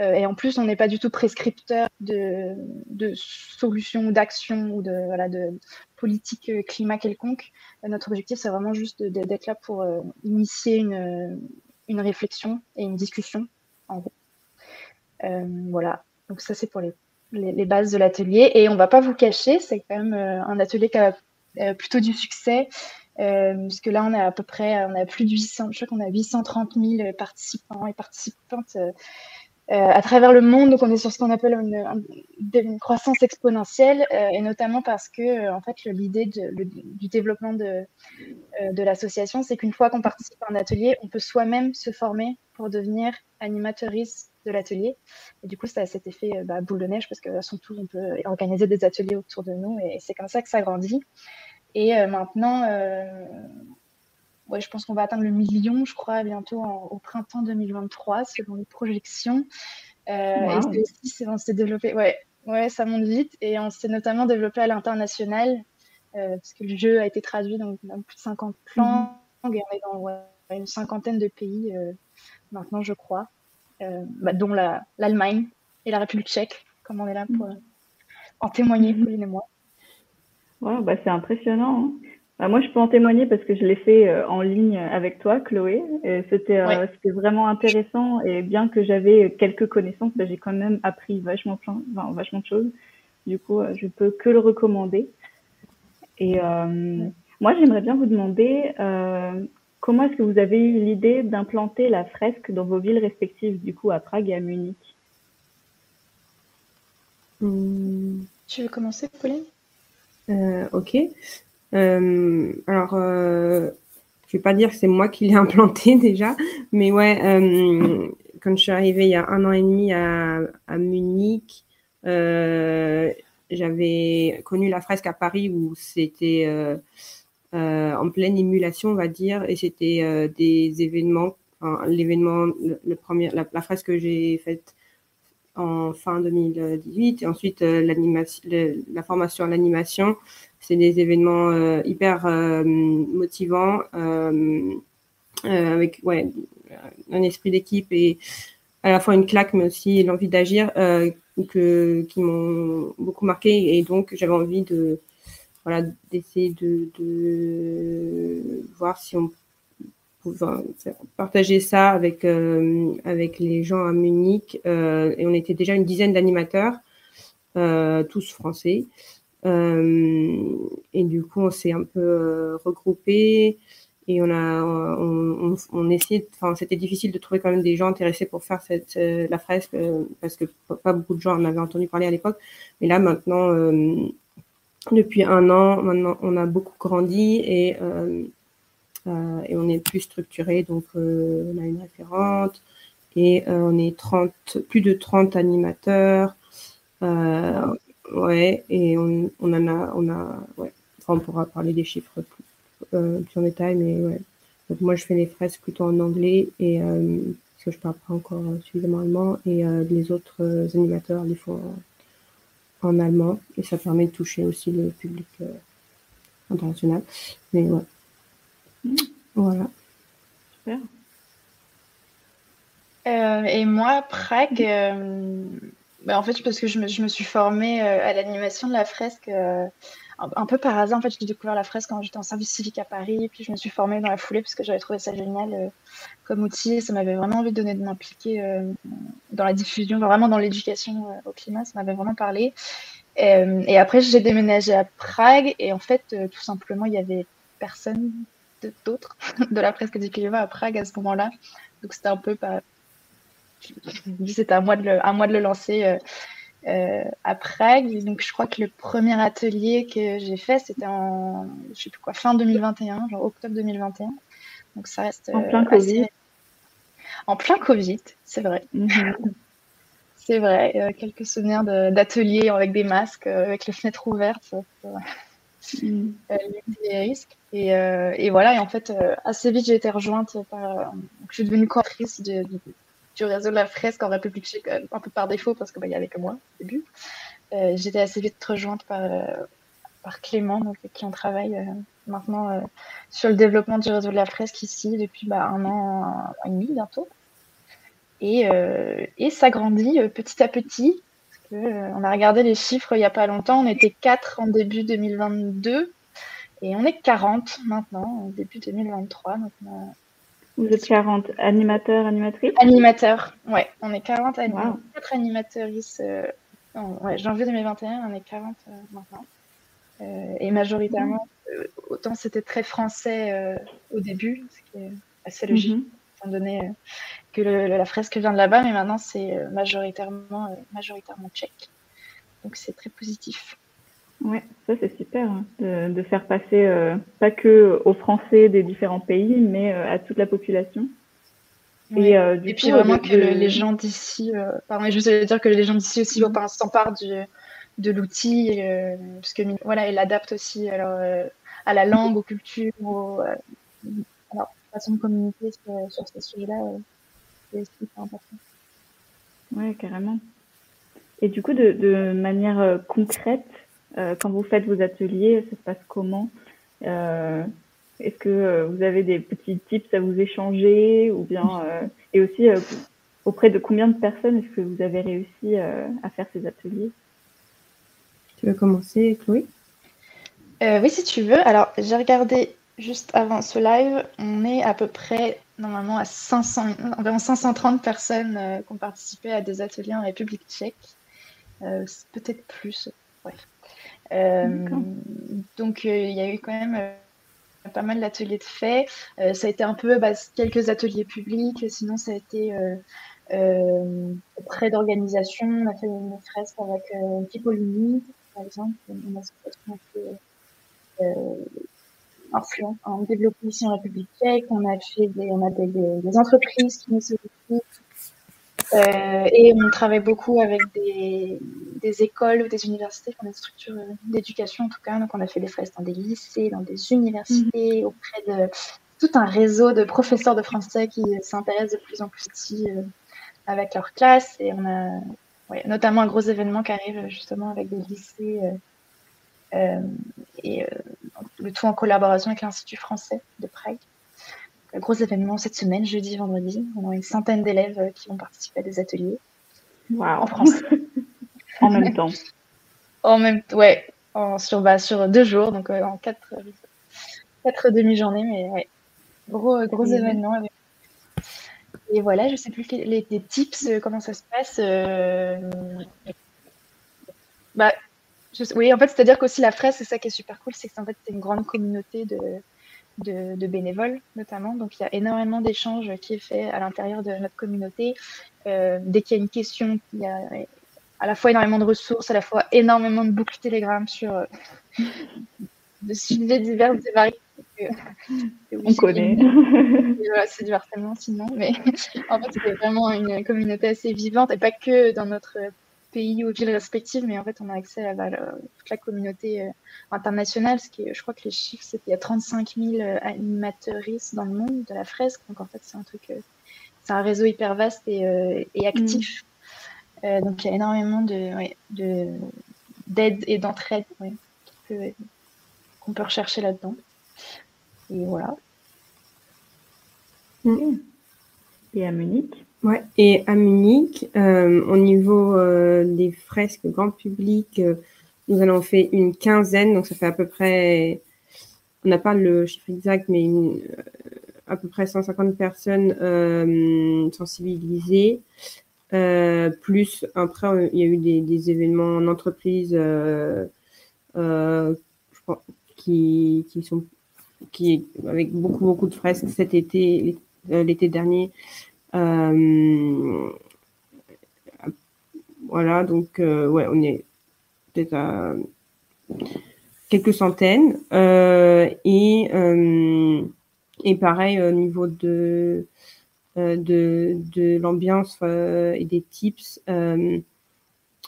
Speaker 6: euh, et en plus on n'est pas du tout prescripteur de, de solutions d'actions ou de, voilà, de politique euh, climat quelconque. Euh, notre objectif c'est vraiment juste d'être là pour initier une, une, réflexion et une discussion en gros. voilà, donc ça c'est pour les, les, bases de l'atelier, et on va pas vous cacher, c'est quand même un atelier qui a plutôt du succès euh, parce que là, on a à peu près, on a plus de 800, je crois qu'on a 830 000 participants et participantes euh, euh, à travers le monde. Donc, on est sur ce qu'on appelle une, croissance exponentielle, et notamment parce que, en fait, l'idée du développement de, de l'association, c'est qu'une fois qu'on participe à un atelier, on peut soi-même se former pour devenir animatrice de l'atelier. Et du coup, ça a cet effet bah, boule de neige parce que son tour, on peut organiser des ateliers autour de nous et c'est comme ça que ça grandit. Et euh, maintenant, euh, ouais, je pense qu'on va atteindre le million, je crois, bientôt au printemps 2023, selon les projections. Euh, et aussi, on s'est développé, ouais, ouais, ça monte vite. Et on s'est notamment développé à l'international, parce que le jeu a été traduit dans, plus de 50 langues, mhm. et on est dans une cinquantaine de pays maintenant, je crois, bah, dont l'Allemagne et la République tchèque, comme on est là pour mhm. en témoigner, mhm. Pauline et moi.
Speaker 2: Ouais, bah, c'est impressionnant. Hein. Bah, moi, je peux en témoigner parce que je l'ai fait euh, en ligne avec toi, Chloé. C'était euh, vraiment intéressant. Et bien que j'avais quelques connaissances, bah, j'ai quand même appris vachement, plein, enfin, vachement de choses. Du coup, euh, je peux que le recommander. Et moi, j'aimerais bien vous demander comment est-ce que vous avez eu l'idée d'implanter la fresque dans vos villes respectives, du coup, à Prague et à Munich?
Speaker 6: Mmh. Tu veux commencer, Pauline?
Speaker 7: Euh, ok. Euh, alors, euh, je vais pas dire que c'est moi qui l'ai <laughs> implanté déjà, mais ouais, quand je suis arrivée il y a un an et demi à, Munich, j'avais connu la fresque à Paris où c'était en pleine émulation, on va dire, et c'était des événements. L'événement, le, la, fresque que j'ai faite en fin 2018. Et ensuite, euh, l'animation, la formation à l'animation, c'est des événements euh, hyper euh, motivants, avec ouais, un esprit d'équipe et à la fois une claque, mais aussi l'envie d'agir, que, qui m'ont beaucoup marqué. Et donc, j'avais envie de voilà, d'essayer de, de, voir si on partager ça avec, euh, avec les gens à Munich. Euh, et on était déjà une dizaine d'animateurs, euh, tous français. et du coup, on s'est un peu regroupés et on a on, on, essayait enfin c'était difficile de trouver quand même des gens intéressés pour faire cette, la fresque parce que pas beaucoup de gens en avaient entendu parler à l'époque mais là maintenant depuis un an maintenant on a beaucoup grandi et euh, et on est plus structuré, donc euh, on a une référente et euh, on est 30, plus de 30 animateurs. ouais, et on, on, en a, on a, ouais, on pourra parler des chiffres plus, en détail, mais ouais. Donc moi, je fais les fresques plutôt en anglais et parce que je parle pas encore suffisamment allemand et les autres animateurs les font allemand et ça permet de toucher aussi le public international. Mais ouais. Voilà.
Speaker 6: Euh, et moi, Prague, euh, bah, En fait, parce que je me, je me suis formée à l'animation de la fresque un, peu par hasard. En fait, j'ai découvert la fresque quand j'étais en service civique à Paris. Puis, je me suis formée dans la foulée parce que j'avais trouvé ça génial comme outil. Ça m'avait vraiment envie de m'impliquer dans la diffusion, vraiment dans l'éducation au climat. Ça m'avait vraiment parlé. et après, j'ai déménagé à Prague. Et en fait, tout simplement, il y avait personne d'autres <laughs> de la fresque du climat à Prague à ce moment-là. Donc, c'était un peu pas c'était à moi de le, à moi de le lancer euh, euh, à Prague. Donc, je crois que le premier atelier que j'ai fait, c'était en, je sais plus quoi, fin 2021, genre octobre 2021. Donc, ça reste.
Speaker 2: En plein euh, Covid.
Speaker 6: En plein Covid, c'est vrai. <laughs> C'est vrai. quelques souvenirs d'ateliers avec des masques, avec les fenêtres ouvertes. Mhm. les risques. Et, et, voilà, et en fait, assez vite, j'ai été rejointe par. je suis devenue coordinatrice de, du réseau de la fresque en République tchèque, euh, un peu par défaut, parce qu'il bah, n'y avait que moi au début. Euh, j'étais assez vite rejointe par, euh, par Clément, donc, qui on travaille maintenant sur le développement du réseau de la fresque ici depuis bah, un an, et demi bientôt. Et, et ça grandit petit à petit. on a regardé les chiffres il n'y a pas longtemps. On était 4 en début 2022 et on est 40 maintenant, en début 2023. Donc
Speaker 2: vous êtes 40 animateurs, animatrices?
Speaker 6: Animateurs, ouais. On est 40 animateurs. 4 animatrices. Euh, ouais, janvier 2021, on est 40 euh, maintenant. Euh, et majoritairement, euh, autant c'était très français au début, ce qui est assez logique, mhm. étant donné que la fresque vient de là-bas, mais maintenant c'est majoritairement, majoritairement tchèque. Donc c'est très positif.
Speaker 2: Ouais, ça c'est super hein, de, faire passer euh, pas que aux Français des différents pays, mais euh, à toute la population.
Speaker 6: Et, euh, du puis vraiment que les gens d'ici, pardon, je voulais dire que les gens d'ici aussi mm. s'emparent de l'outil, parce que voilà, ils l'adaptent aussi alors, à la langue, aux cultures, aux, alors, façon de communiquer sur, sur ces sujets-là, c'est super important.
Speaker 2: Ouais, carrément. Et du coup, de, de manière concrète, euh, quand vous faites vos ateliers, ça se passe comment euh, Est-ce que euh, vous avez des petits tips à vous échanger ou bien et aussi auprès de combien de personnes est-ce que vous avez réussi à faire ces ateliers?
Speaker 7: Tu veux commencer, Chloé?
Speaker 6: Oui, si tu veux. Alors, j'ai regardé juste avant ce live, on est à peu près normalement à 500, environ 530 personnes qui ont participé à des ateliers en République tchèque. Peut-être plus, bref. Euh, donc, euh, il y a eu quand même euh, pas mal d'ateliers de fait. ça a été un peu bah, quelques ateliers publics, sinon ça a été auprès d'organisations. On a fait une fresque avec euh, Pipolini, par exemple, une association influente en développement ici en République tchèque. On a fait des, on a des, des entreprises qui nous sollicitent euh, et on travaille beaucoup avec des, des, écoles ou des universités, des structures d'éducation en tout cas. Donc on a fait des fresques dans des lycées, dans des universités, mhm. auprès de tout un réseau de professeurs de français qui s'intéressent de plus en plus ici euh, avec leurs classes. Et on a ouais, notamment un gros événement qui arrive justement avec des lycées. Euh, euh et euh, le tout en collaboration avec l'Institut français de Prague gros événement cette semaine, jeudi, vendredi. On a une centaine d'élèves euh, qui vont participer à des ateliers
Speaker 2: en France. <laughs> en même temps.
Speaker 6: En même ouais, en, sur, bah, sur deux jours, donc euh, en quatre, quatre demi-journées, mais ouais. Gros, gros événement. Et voilà, je sais plus les, les tips, euh, comment ça se passe. Bah, oui, en fait, c'est-à-dire qu'aussi la fraise, c'est ça qui est super cool, c'est que en fait, c'est une grande communauté de, de, bénévoles notamment. Donc il y a énormément d'échanges qui est fait à l'intérieur de notre communauté. Euh, dès qu'il y a une question, il y a à la fois énormément de ressources, à la fois énormément de boucles Telegram sur euh, <laughs> de sujets divers et variés.
Speaker 2: On connaît.
Speaker 6: c'est du harcèlement sinon, mais en fait c'est vraiment une communauté assez vivante et pas que dans notre pays ou villes respectives, mais en fait, on a accès à, toute la communauté euh, internationale, ce qui je crois que les chiffres, c'est qu'il y a 35 000 euh, animateuristes dans le monde de la fresque. Donc, en fait, c'est un truc, euh, c'est un réseau hyper vaste et, actif. Mm. donc, il y a énormément de, d'aide et d'entraide qu'on peut, rechercher là-dedans. Et voilà.
Speaker 2: Mm. Et à Munich?
Speaker 7: Ouais, et à Munich, au niveau des fresques grand public, nous en avons fait une quinzaine, donc ça fait à peu près, on n'a pas le chiffre exact, mais à peu près 150 personnes sensibilisées. Euh, plus après, il y a eu des, des événements en entreprise euh, euh, qui, qui, sont qui avec beaucoup beaucoup de fresques cet été, l'été dernier. Voilà, donc ouais, on est peut-être à quelques centaines et et pareil au niveau de euh, de, de l'ambiance euh, et des tips euh,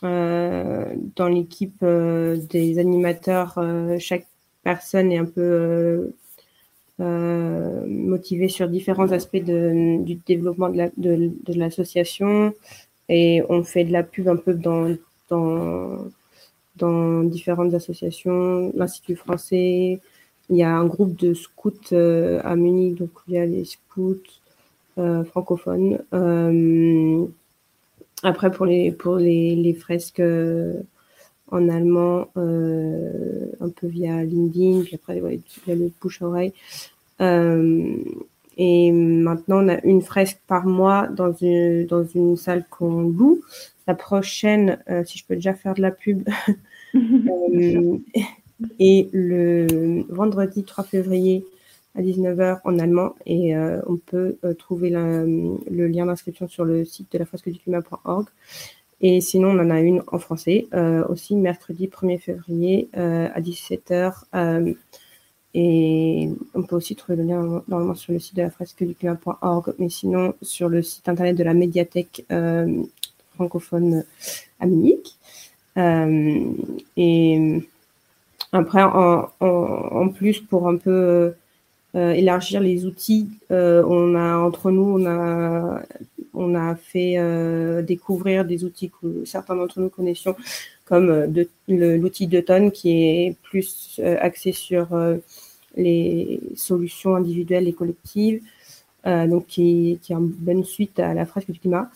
Speaker 7: dans l'équipe des animateurs. chaque personne est un peu motivée sur différents aspects du développement de l'association. Et on fait de la pub un peu dans, dans, différentes associations, l'Institut français. Il y a un groupe de scouts à Munich, donc il y a les scouts, euh, francophone. Euh, après, pour les, pour les, les fresques euh, en allemand, un peu via LinkedIn, puis après, ouais, via le bouche-oreille. et maintenant, on a une fresque par mois dans une, dans une salle qu'on loue. La prochaine, si je peux déjà faire de la pub, <laughs> et le vendredi 3 février à 19h en allemand et euh, on peut euh, trouver le lien d'inscription sur le site de la fresque du climat.org. Et sinon, on en a une en français euh, aussi mercredi 1er février à 17h. et on peut aussi trouver le lien normalement sur le site de la fresque du climat.org, mais sinon sur le site internet de la médiathèque francophone à Munich. et après, en, en, plus, pour un peu euh, élargir les outils. Euh, on a entre nous, on a on a fait euh, découvrir des outils que certains d'entre nous connaissions, comme l'outil d'automne qui est plus axé sur les solutions individuelles et collectives, donc qui, qui est une bonne suite à la fresque du climat.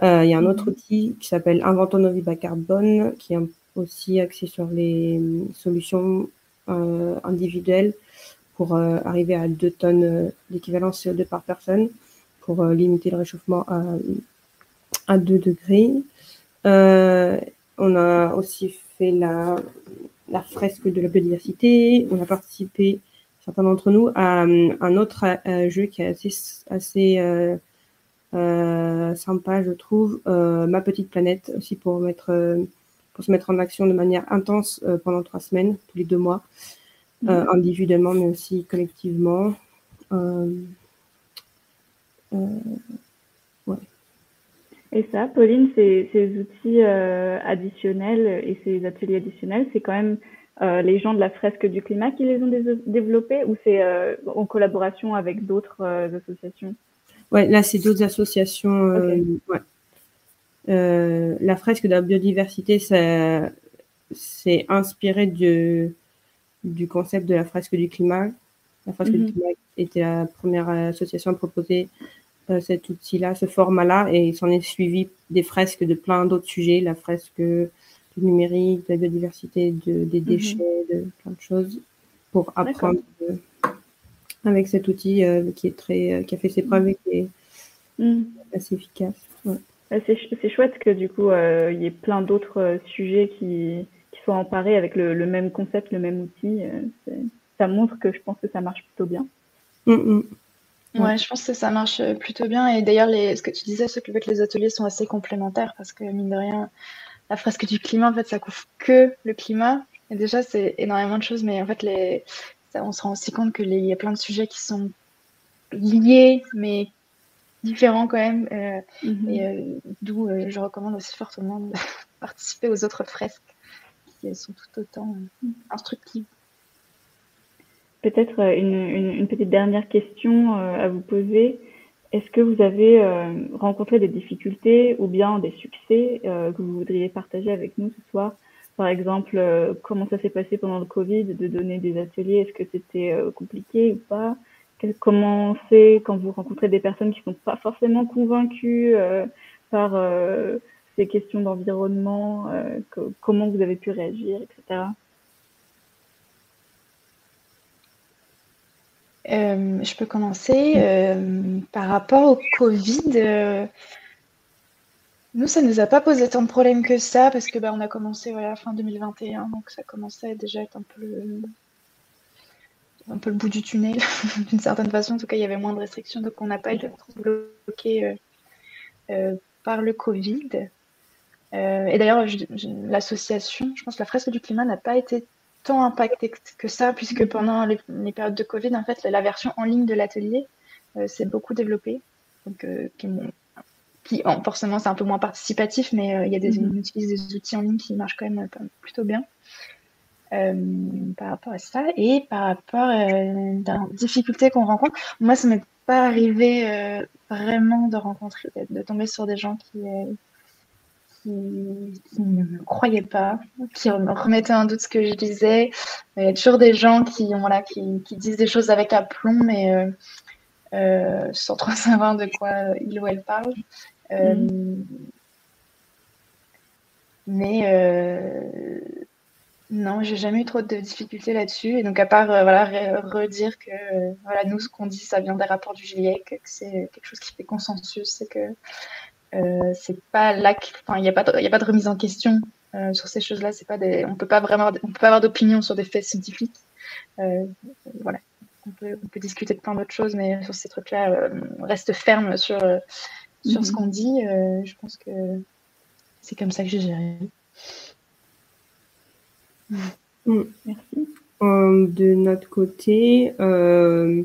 Speaker 7: il y a un autre mhm. outil qui s'appelle Inventons nos vies bas carbone, qui est aussi axé sur les solutions individuelles pour euh, arriver à 2 tonnes euh, d'équivalent CO2 par personne pour euh, limiter le réchauffement à, à 2 degrés. on a aussi fait la, la fresque de la biodiversité. On a participé, certains d'entre nous, à, un autre jeu qui est assez, assez sympa, je trouve, Ma Petite Planète, aussi pour, mettre, pour se mettre en action de manière intense pendant trois semaines, tous les deux mois. Euh, individuellement, mais aussi collectivement. Euh,
Speaker 2: euh, et ça, Pauline, ces, ces outils additionnels et ces ateliers additionnels, c'est quand même les gens de la fresque du climat qui les ont développés ou c'est en collaboration avec d'autres associations?
Speaker 7: Ouais, là, c'est d'autres associations. la fresque de la biodiversité, c'est inspiré de, du concept de la fresque du climat. La fresque du mhm. climat était la première association à proposer euh, cet outil-là, ce format-là, et il s'en est suivi des fresques de plein d'autres sujets, la fresque du numérique, de la biodiversité, de, des mhm. déchets, de plein de choses, pour apprendre avec cet outil euh, qui est très, euh, qui a fait ses preuves et qui est mhm. assez efficace.
Speaker 2: C'est chouette que du coup il y ait plein d'autres sujets qui, soit emparé avec le, même concept, le même outil, euh, ça montre que je pense que ça marche plutôt bien.
Speaker 6: Mm, mm. Ouais, je pense que ça marche euh, plutôt bien. Et d'ailleurs, ce que tu disais, ce que les ateliers sont assez complémentaires parce que, mine de rien, la fresque du climat, en fait, ça couvre que le climat. Et déjà, c'est énormément de choses, mais en fait, les, on se rend aussi compte qu'il y a plein de sujets qui sont liés, mais différents quand même. Euh, mm-hmm. Et d'où je recommande aussi fortement de <laughs> participer aux autres fresques elles sont tout autant euh, instructives.
Speaker 2: Peut-être euh, une, petite dernière question euh, à vous poser. Est-ce que vous avez rencontré des difficultés ou bien des succès que vous voudriez partager avec nous ce soir? Par exemple, comment ça s'est passé pendant le Covid de donner des ateliers? Est-ce que c'était compliqué ou pas? Comment c'est quand vous rencontrez des personnes qui ne sont pas forcément convaincues par ces questions d'environnement, comment vous avez pu réagir, etc.
Speaker 6: je peux commencer. par rapport au Covid, nous, ça ne nous a pas posé tant de problèmes que ça, parce que bah, on a commencé voilà, fin 2021, donc ça commençait déjà à être un peu, un peu le bout du tunnel, <laughs> d'une certaine façon. En tout cas, il y avait moins de restrictions, donc on n'a pas été trop bloqué euh, euh, par le Covid. Euh, et d'ailleurs, l'association, je pense que la fresque du climat n'a pas été tant impactée que ça, puisque pendant les, périodes de Covid, en fait, la version en ligne de l'atelier s'est beaucoup développée. Donc, qui qui forcément c'est un peu moins participatif, mais euh, il y a des, mhm. on utilise des outils en ligne qui marchent quand même euh, plutôt bien euh, par rapport à ça. Et par rapport aux difficultés qu'on rencontre, moi ça m'est pas arrivé vraiment de rencontrer, de tomber sur des gens qui, qui, ne me croyaient pas, qui remettaient en doute ce que je disais. Il y a toujours des gens qui, voilà, qui, qui disent des choses avec aplomb, mais sans trop <laughs> savoir de quoi il ou elle parle. Euh, mm. Mais euh, non, j'ai jamais eu trop de difficultés là-dessus. Et donc, à part euh, voilà, redire que voilà, nous, ce qu'on dit, ça vient des rapports du GIEC, que c'est quelque chose qui fait consensus, c'est que c'est pas là, il n'y a, pas de, a pas de remise en question sur ces choses-là. C'est pas des, on peut pas vraiment, on peut pas avoir d'opinion sur des faits scientifiques. voilà, on peut, on peut, discuter de plein d'autres choses, mais sur ces trucs-là, on reste ferme sur sur ce mhm. qu'on dit, euh, je pense que c'est comme ça que j'ai géré.
Speaker 7: Mm. Merci. Euh, de notre côté, euh,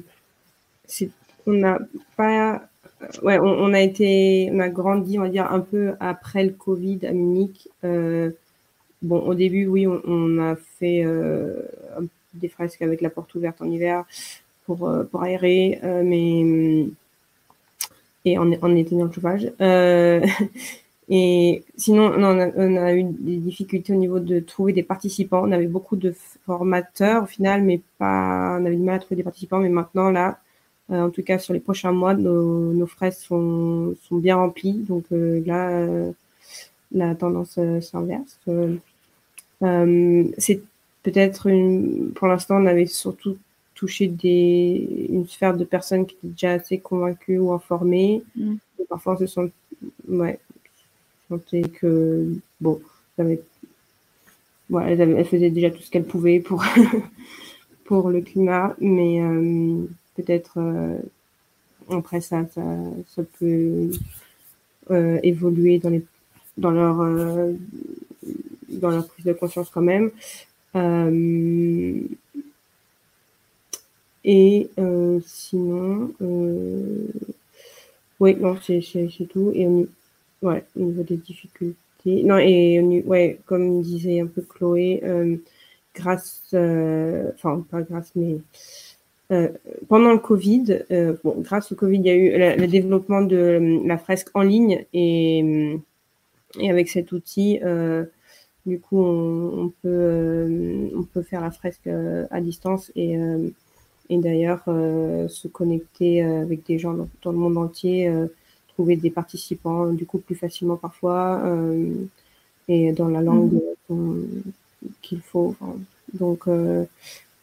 Speaker 7: on n'a pas, ouais, on, a été, on a grandi, on va dire un peu après le Covid à Munich. bon, au début, oui, on, a fait des fresques avec la porte ouverte en hiver pour pour aérer, mais et en, en éteignant le chauffage. Euh, <laughs> et sinon, on, a, eu des difficultés au niveau de trouver des participants. On avait beaucoup de formateurs au final, mais pas, on avait du mal à trouver des participants. Mais maintenant, là, euh, en tout cas, sur les prochains mois, nos, nos fraises sont, sont bien remplies. Donc euh, là, la tendance s'inverse. c'est peut-être une, pour l'instant, on avait surtout toucher des, une sphère de personnes qui étaient déjà assez convaincues ou informées. Mm. parfois, on se sent, ouais, sentait que, bon, elles, elles, faisaient déjà tout ce qu'elles pouvaient pour, <laughs> pour le climat, mais euh, peut-être euh, après ça, ça, ça peut euh, évoluer dans, les, dans, leur, dans leur prise de conscience quand même. Et euh, sinon, euh, oui, non, c'est tout. Et on, ouais, au niveau des difficultés. Non, et ouais, comme disait un peu Chloé, euh, grâce, enfin, pas grâce, mais pendant le Covid, bon, grâce au Covid, il y a eu le développement de la fresque en ligne et, et avec cet outil, du coup, on, on peut, on peut faire la fresque à distance et et d'ailleurs euh, se connecter euh, avec des gens dans, le monde entier, euh, trouver des participants du coup plus facilement parfois et dans la langue mm. qu'il faut. donc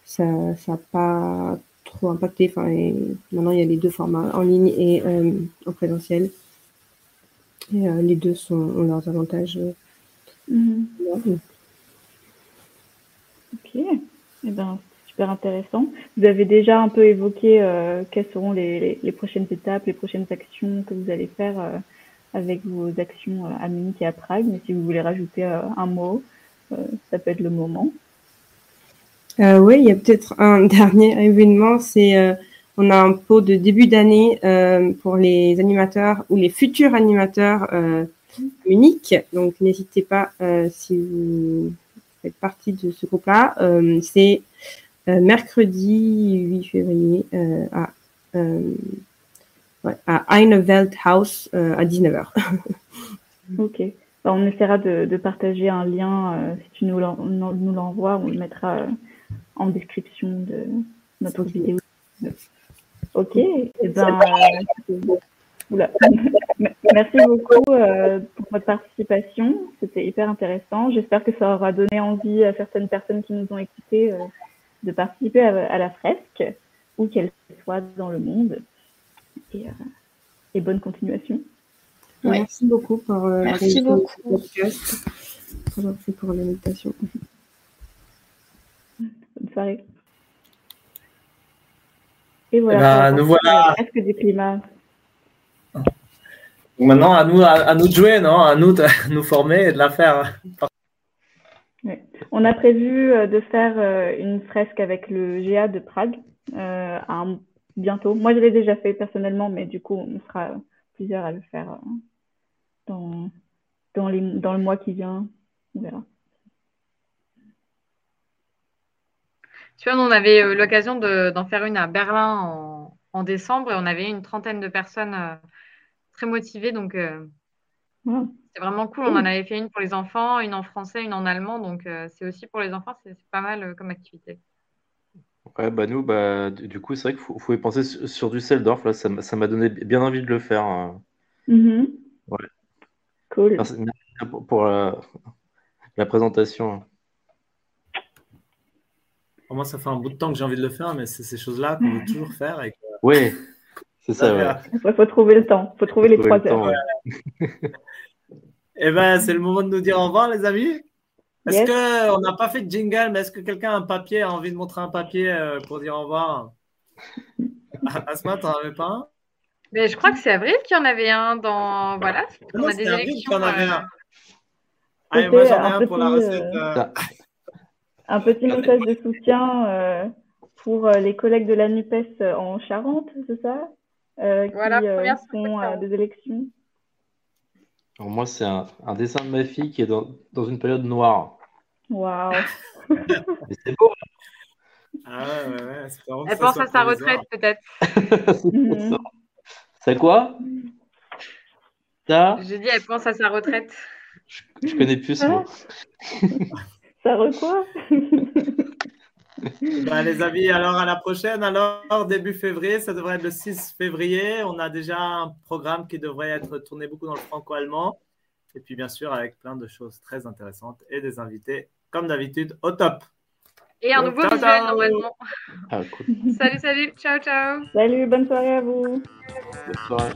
Speaker 7: ça n'a pas trop impacté. Enfin, et maintenant il y a les deux formats en ligne et en présentiel. Et les deux sont, ont leurs avantages.
Speaker 2: Mm. Ok. et eh ben, super intéressant. Vous avez déjà un peu évoqué euh, quelles seront les, prochaines étapes, les prochaines actions que vous allez faire euh, avec vos actions euh, à Munich et à Prague. Mais si vous voulez rajouter un mot, ça peut être le moment.
Speaker 7: Oui, il y a peut-être <laughs> un dernier événement. C'est on a un pot de début d'année pour les animateurs ou les futurs animateurs Munich. Donc n'hésitez pas si vous faites partie de ce groupe-là. c'est euh, mercredi 8 février euh, à, euh, ouais, à House à 19h. <laughs>
Speaker 2: ok. Bah, on essaiera de, de, partager un lien. si tu nous l'envoies, on le mettra en description de notre vidéo. Ok, et eh ben, <laughs> merci beaucoup euh, pour votre participation. C'était hyper intéressant. J'espère que ça aura donné envie à certaines personnes qui nous ont écoutés euh, de participer à, la fresque, où qu'elle soit dans le monde. Et, et bonne continuation.
Speaker 7: Merci beaucoup pour
Speaker 6: euh, Merci beaucoup.
Speaker 7: podcast. Merci pour l'invitation. <laughs>
Speaker 2: Bonne soirée. Et voilà.
Speaker 1: Eh ben, nous voilà.
Speaker 2: Presque du climat.
Speaker 1: Maintenant, à nous, à, nous de jouer, non? À nous de <laughs> nous former et de la faire.
Speaker 2: On a prévu euh, de faire euh, une fresque avec le GA de Prague bientôt. Moi, je l'ai déjà fait personnellement, mais du coup, on sera plusieurs à le faire dans, dans, les, dans le mois qui vient. On verra.
Speaker 3: Tu vois, on avait eu l'occasion d'en faire une à Berlin en, en, décembre et on avait une trentaine de personnes euh, très motivées. Donc, euh, c'est vraiment cool. On en avait fait une pour les enfants, une en français, une en allemand. Donc, euh, c'est aussi pour les enfants, c'est pas mal comme activité.
Speaker 8: Ouais, bah nous, bah, du coup, c'est vrai qu'il faut, y penser sur, du Seldorf. Là, ça m'a donné bien envie de le faire.
Speaker 2: Mm-hmm.
Speaker 8: Ouais.
Speaker 2: Cool.
Speaker 8: Merci, pour, la, présentation.
Speaker 1: Moi, ça fait un bout de temps que j'ai envie de le faire, mais c'est ces choses-là qu'on veut toujours faire. Et
Speaker 8: Oui, c'est ça.
Speaker 2: Il faut trouver le temps. Il faut trouver les trois heures.
Speaker 1: eh ben, c'est le moment de nous dire au revoir, les amis. Est-ce qu'on n'a pas fait de jingle, mais est-ce que quelqu'un a un papier, a envie de montrer un papier euh, pour dire au revoir? <laughs> Asma, t'en avais pas un?
Speaker 3: Mais je crois que c'est Avril qui en avait un dans. Voilà,
Speaker 1: on a des élections. Qui en avait un. Allez, moi j'en ai un, pour la recette. Euh,
Speaker 2: euh, un petit message de soutien euh, pour les collègues de la NUPES en Charente, c'est ça?
Speaker 3: Voilà,
Speaker 2: qui font des élections.
Speaker 8: Alors moi, c'est un, un, dessin de ma fille qui est dans, dans une période noire.
Speaker 2: Waouh <laughs>
Speaker 8: C'est beau
Speaker 1: ah ouais, ouais,
Speaker 3: Elle pense à sa retraite peut-être. <laughs>
Speaker 8: C'est quoi?
Speaker 3: Ça? J'ai dit, elle pense à sa retraite.
Speaker 8: Je, connais plus ce mot. <laughs>
Speaker 2: Ça re quoi <laughs>
Speaker 1: bah, Les amis, alors à la prochaine. Alors, début février, ça devrait être le 6 février. On a déjà un programme qui devrait être tourné beaucoup dans le franco-allemand. Et puis, bien sûr, avec plein de choses très intéressantes et des invités, comme d'habitude, au top.
Speaker 3: Et un nouveau visuel normalement. Ah, cool. <laughs> salut, salut. Ciao, ciao.
Speaker 2: Salut, bonne soirée à vous.
Speaker 8: Bonne soirée.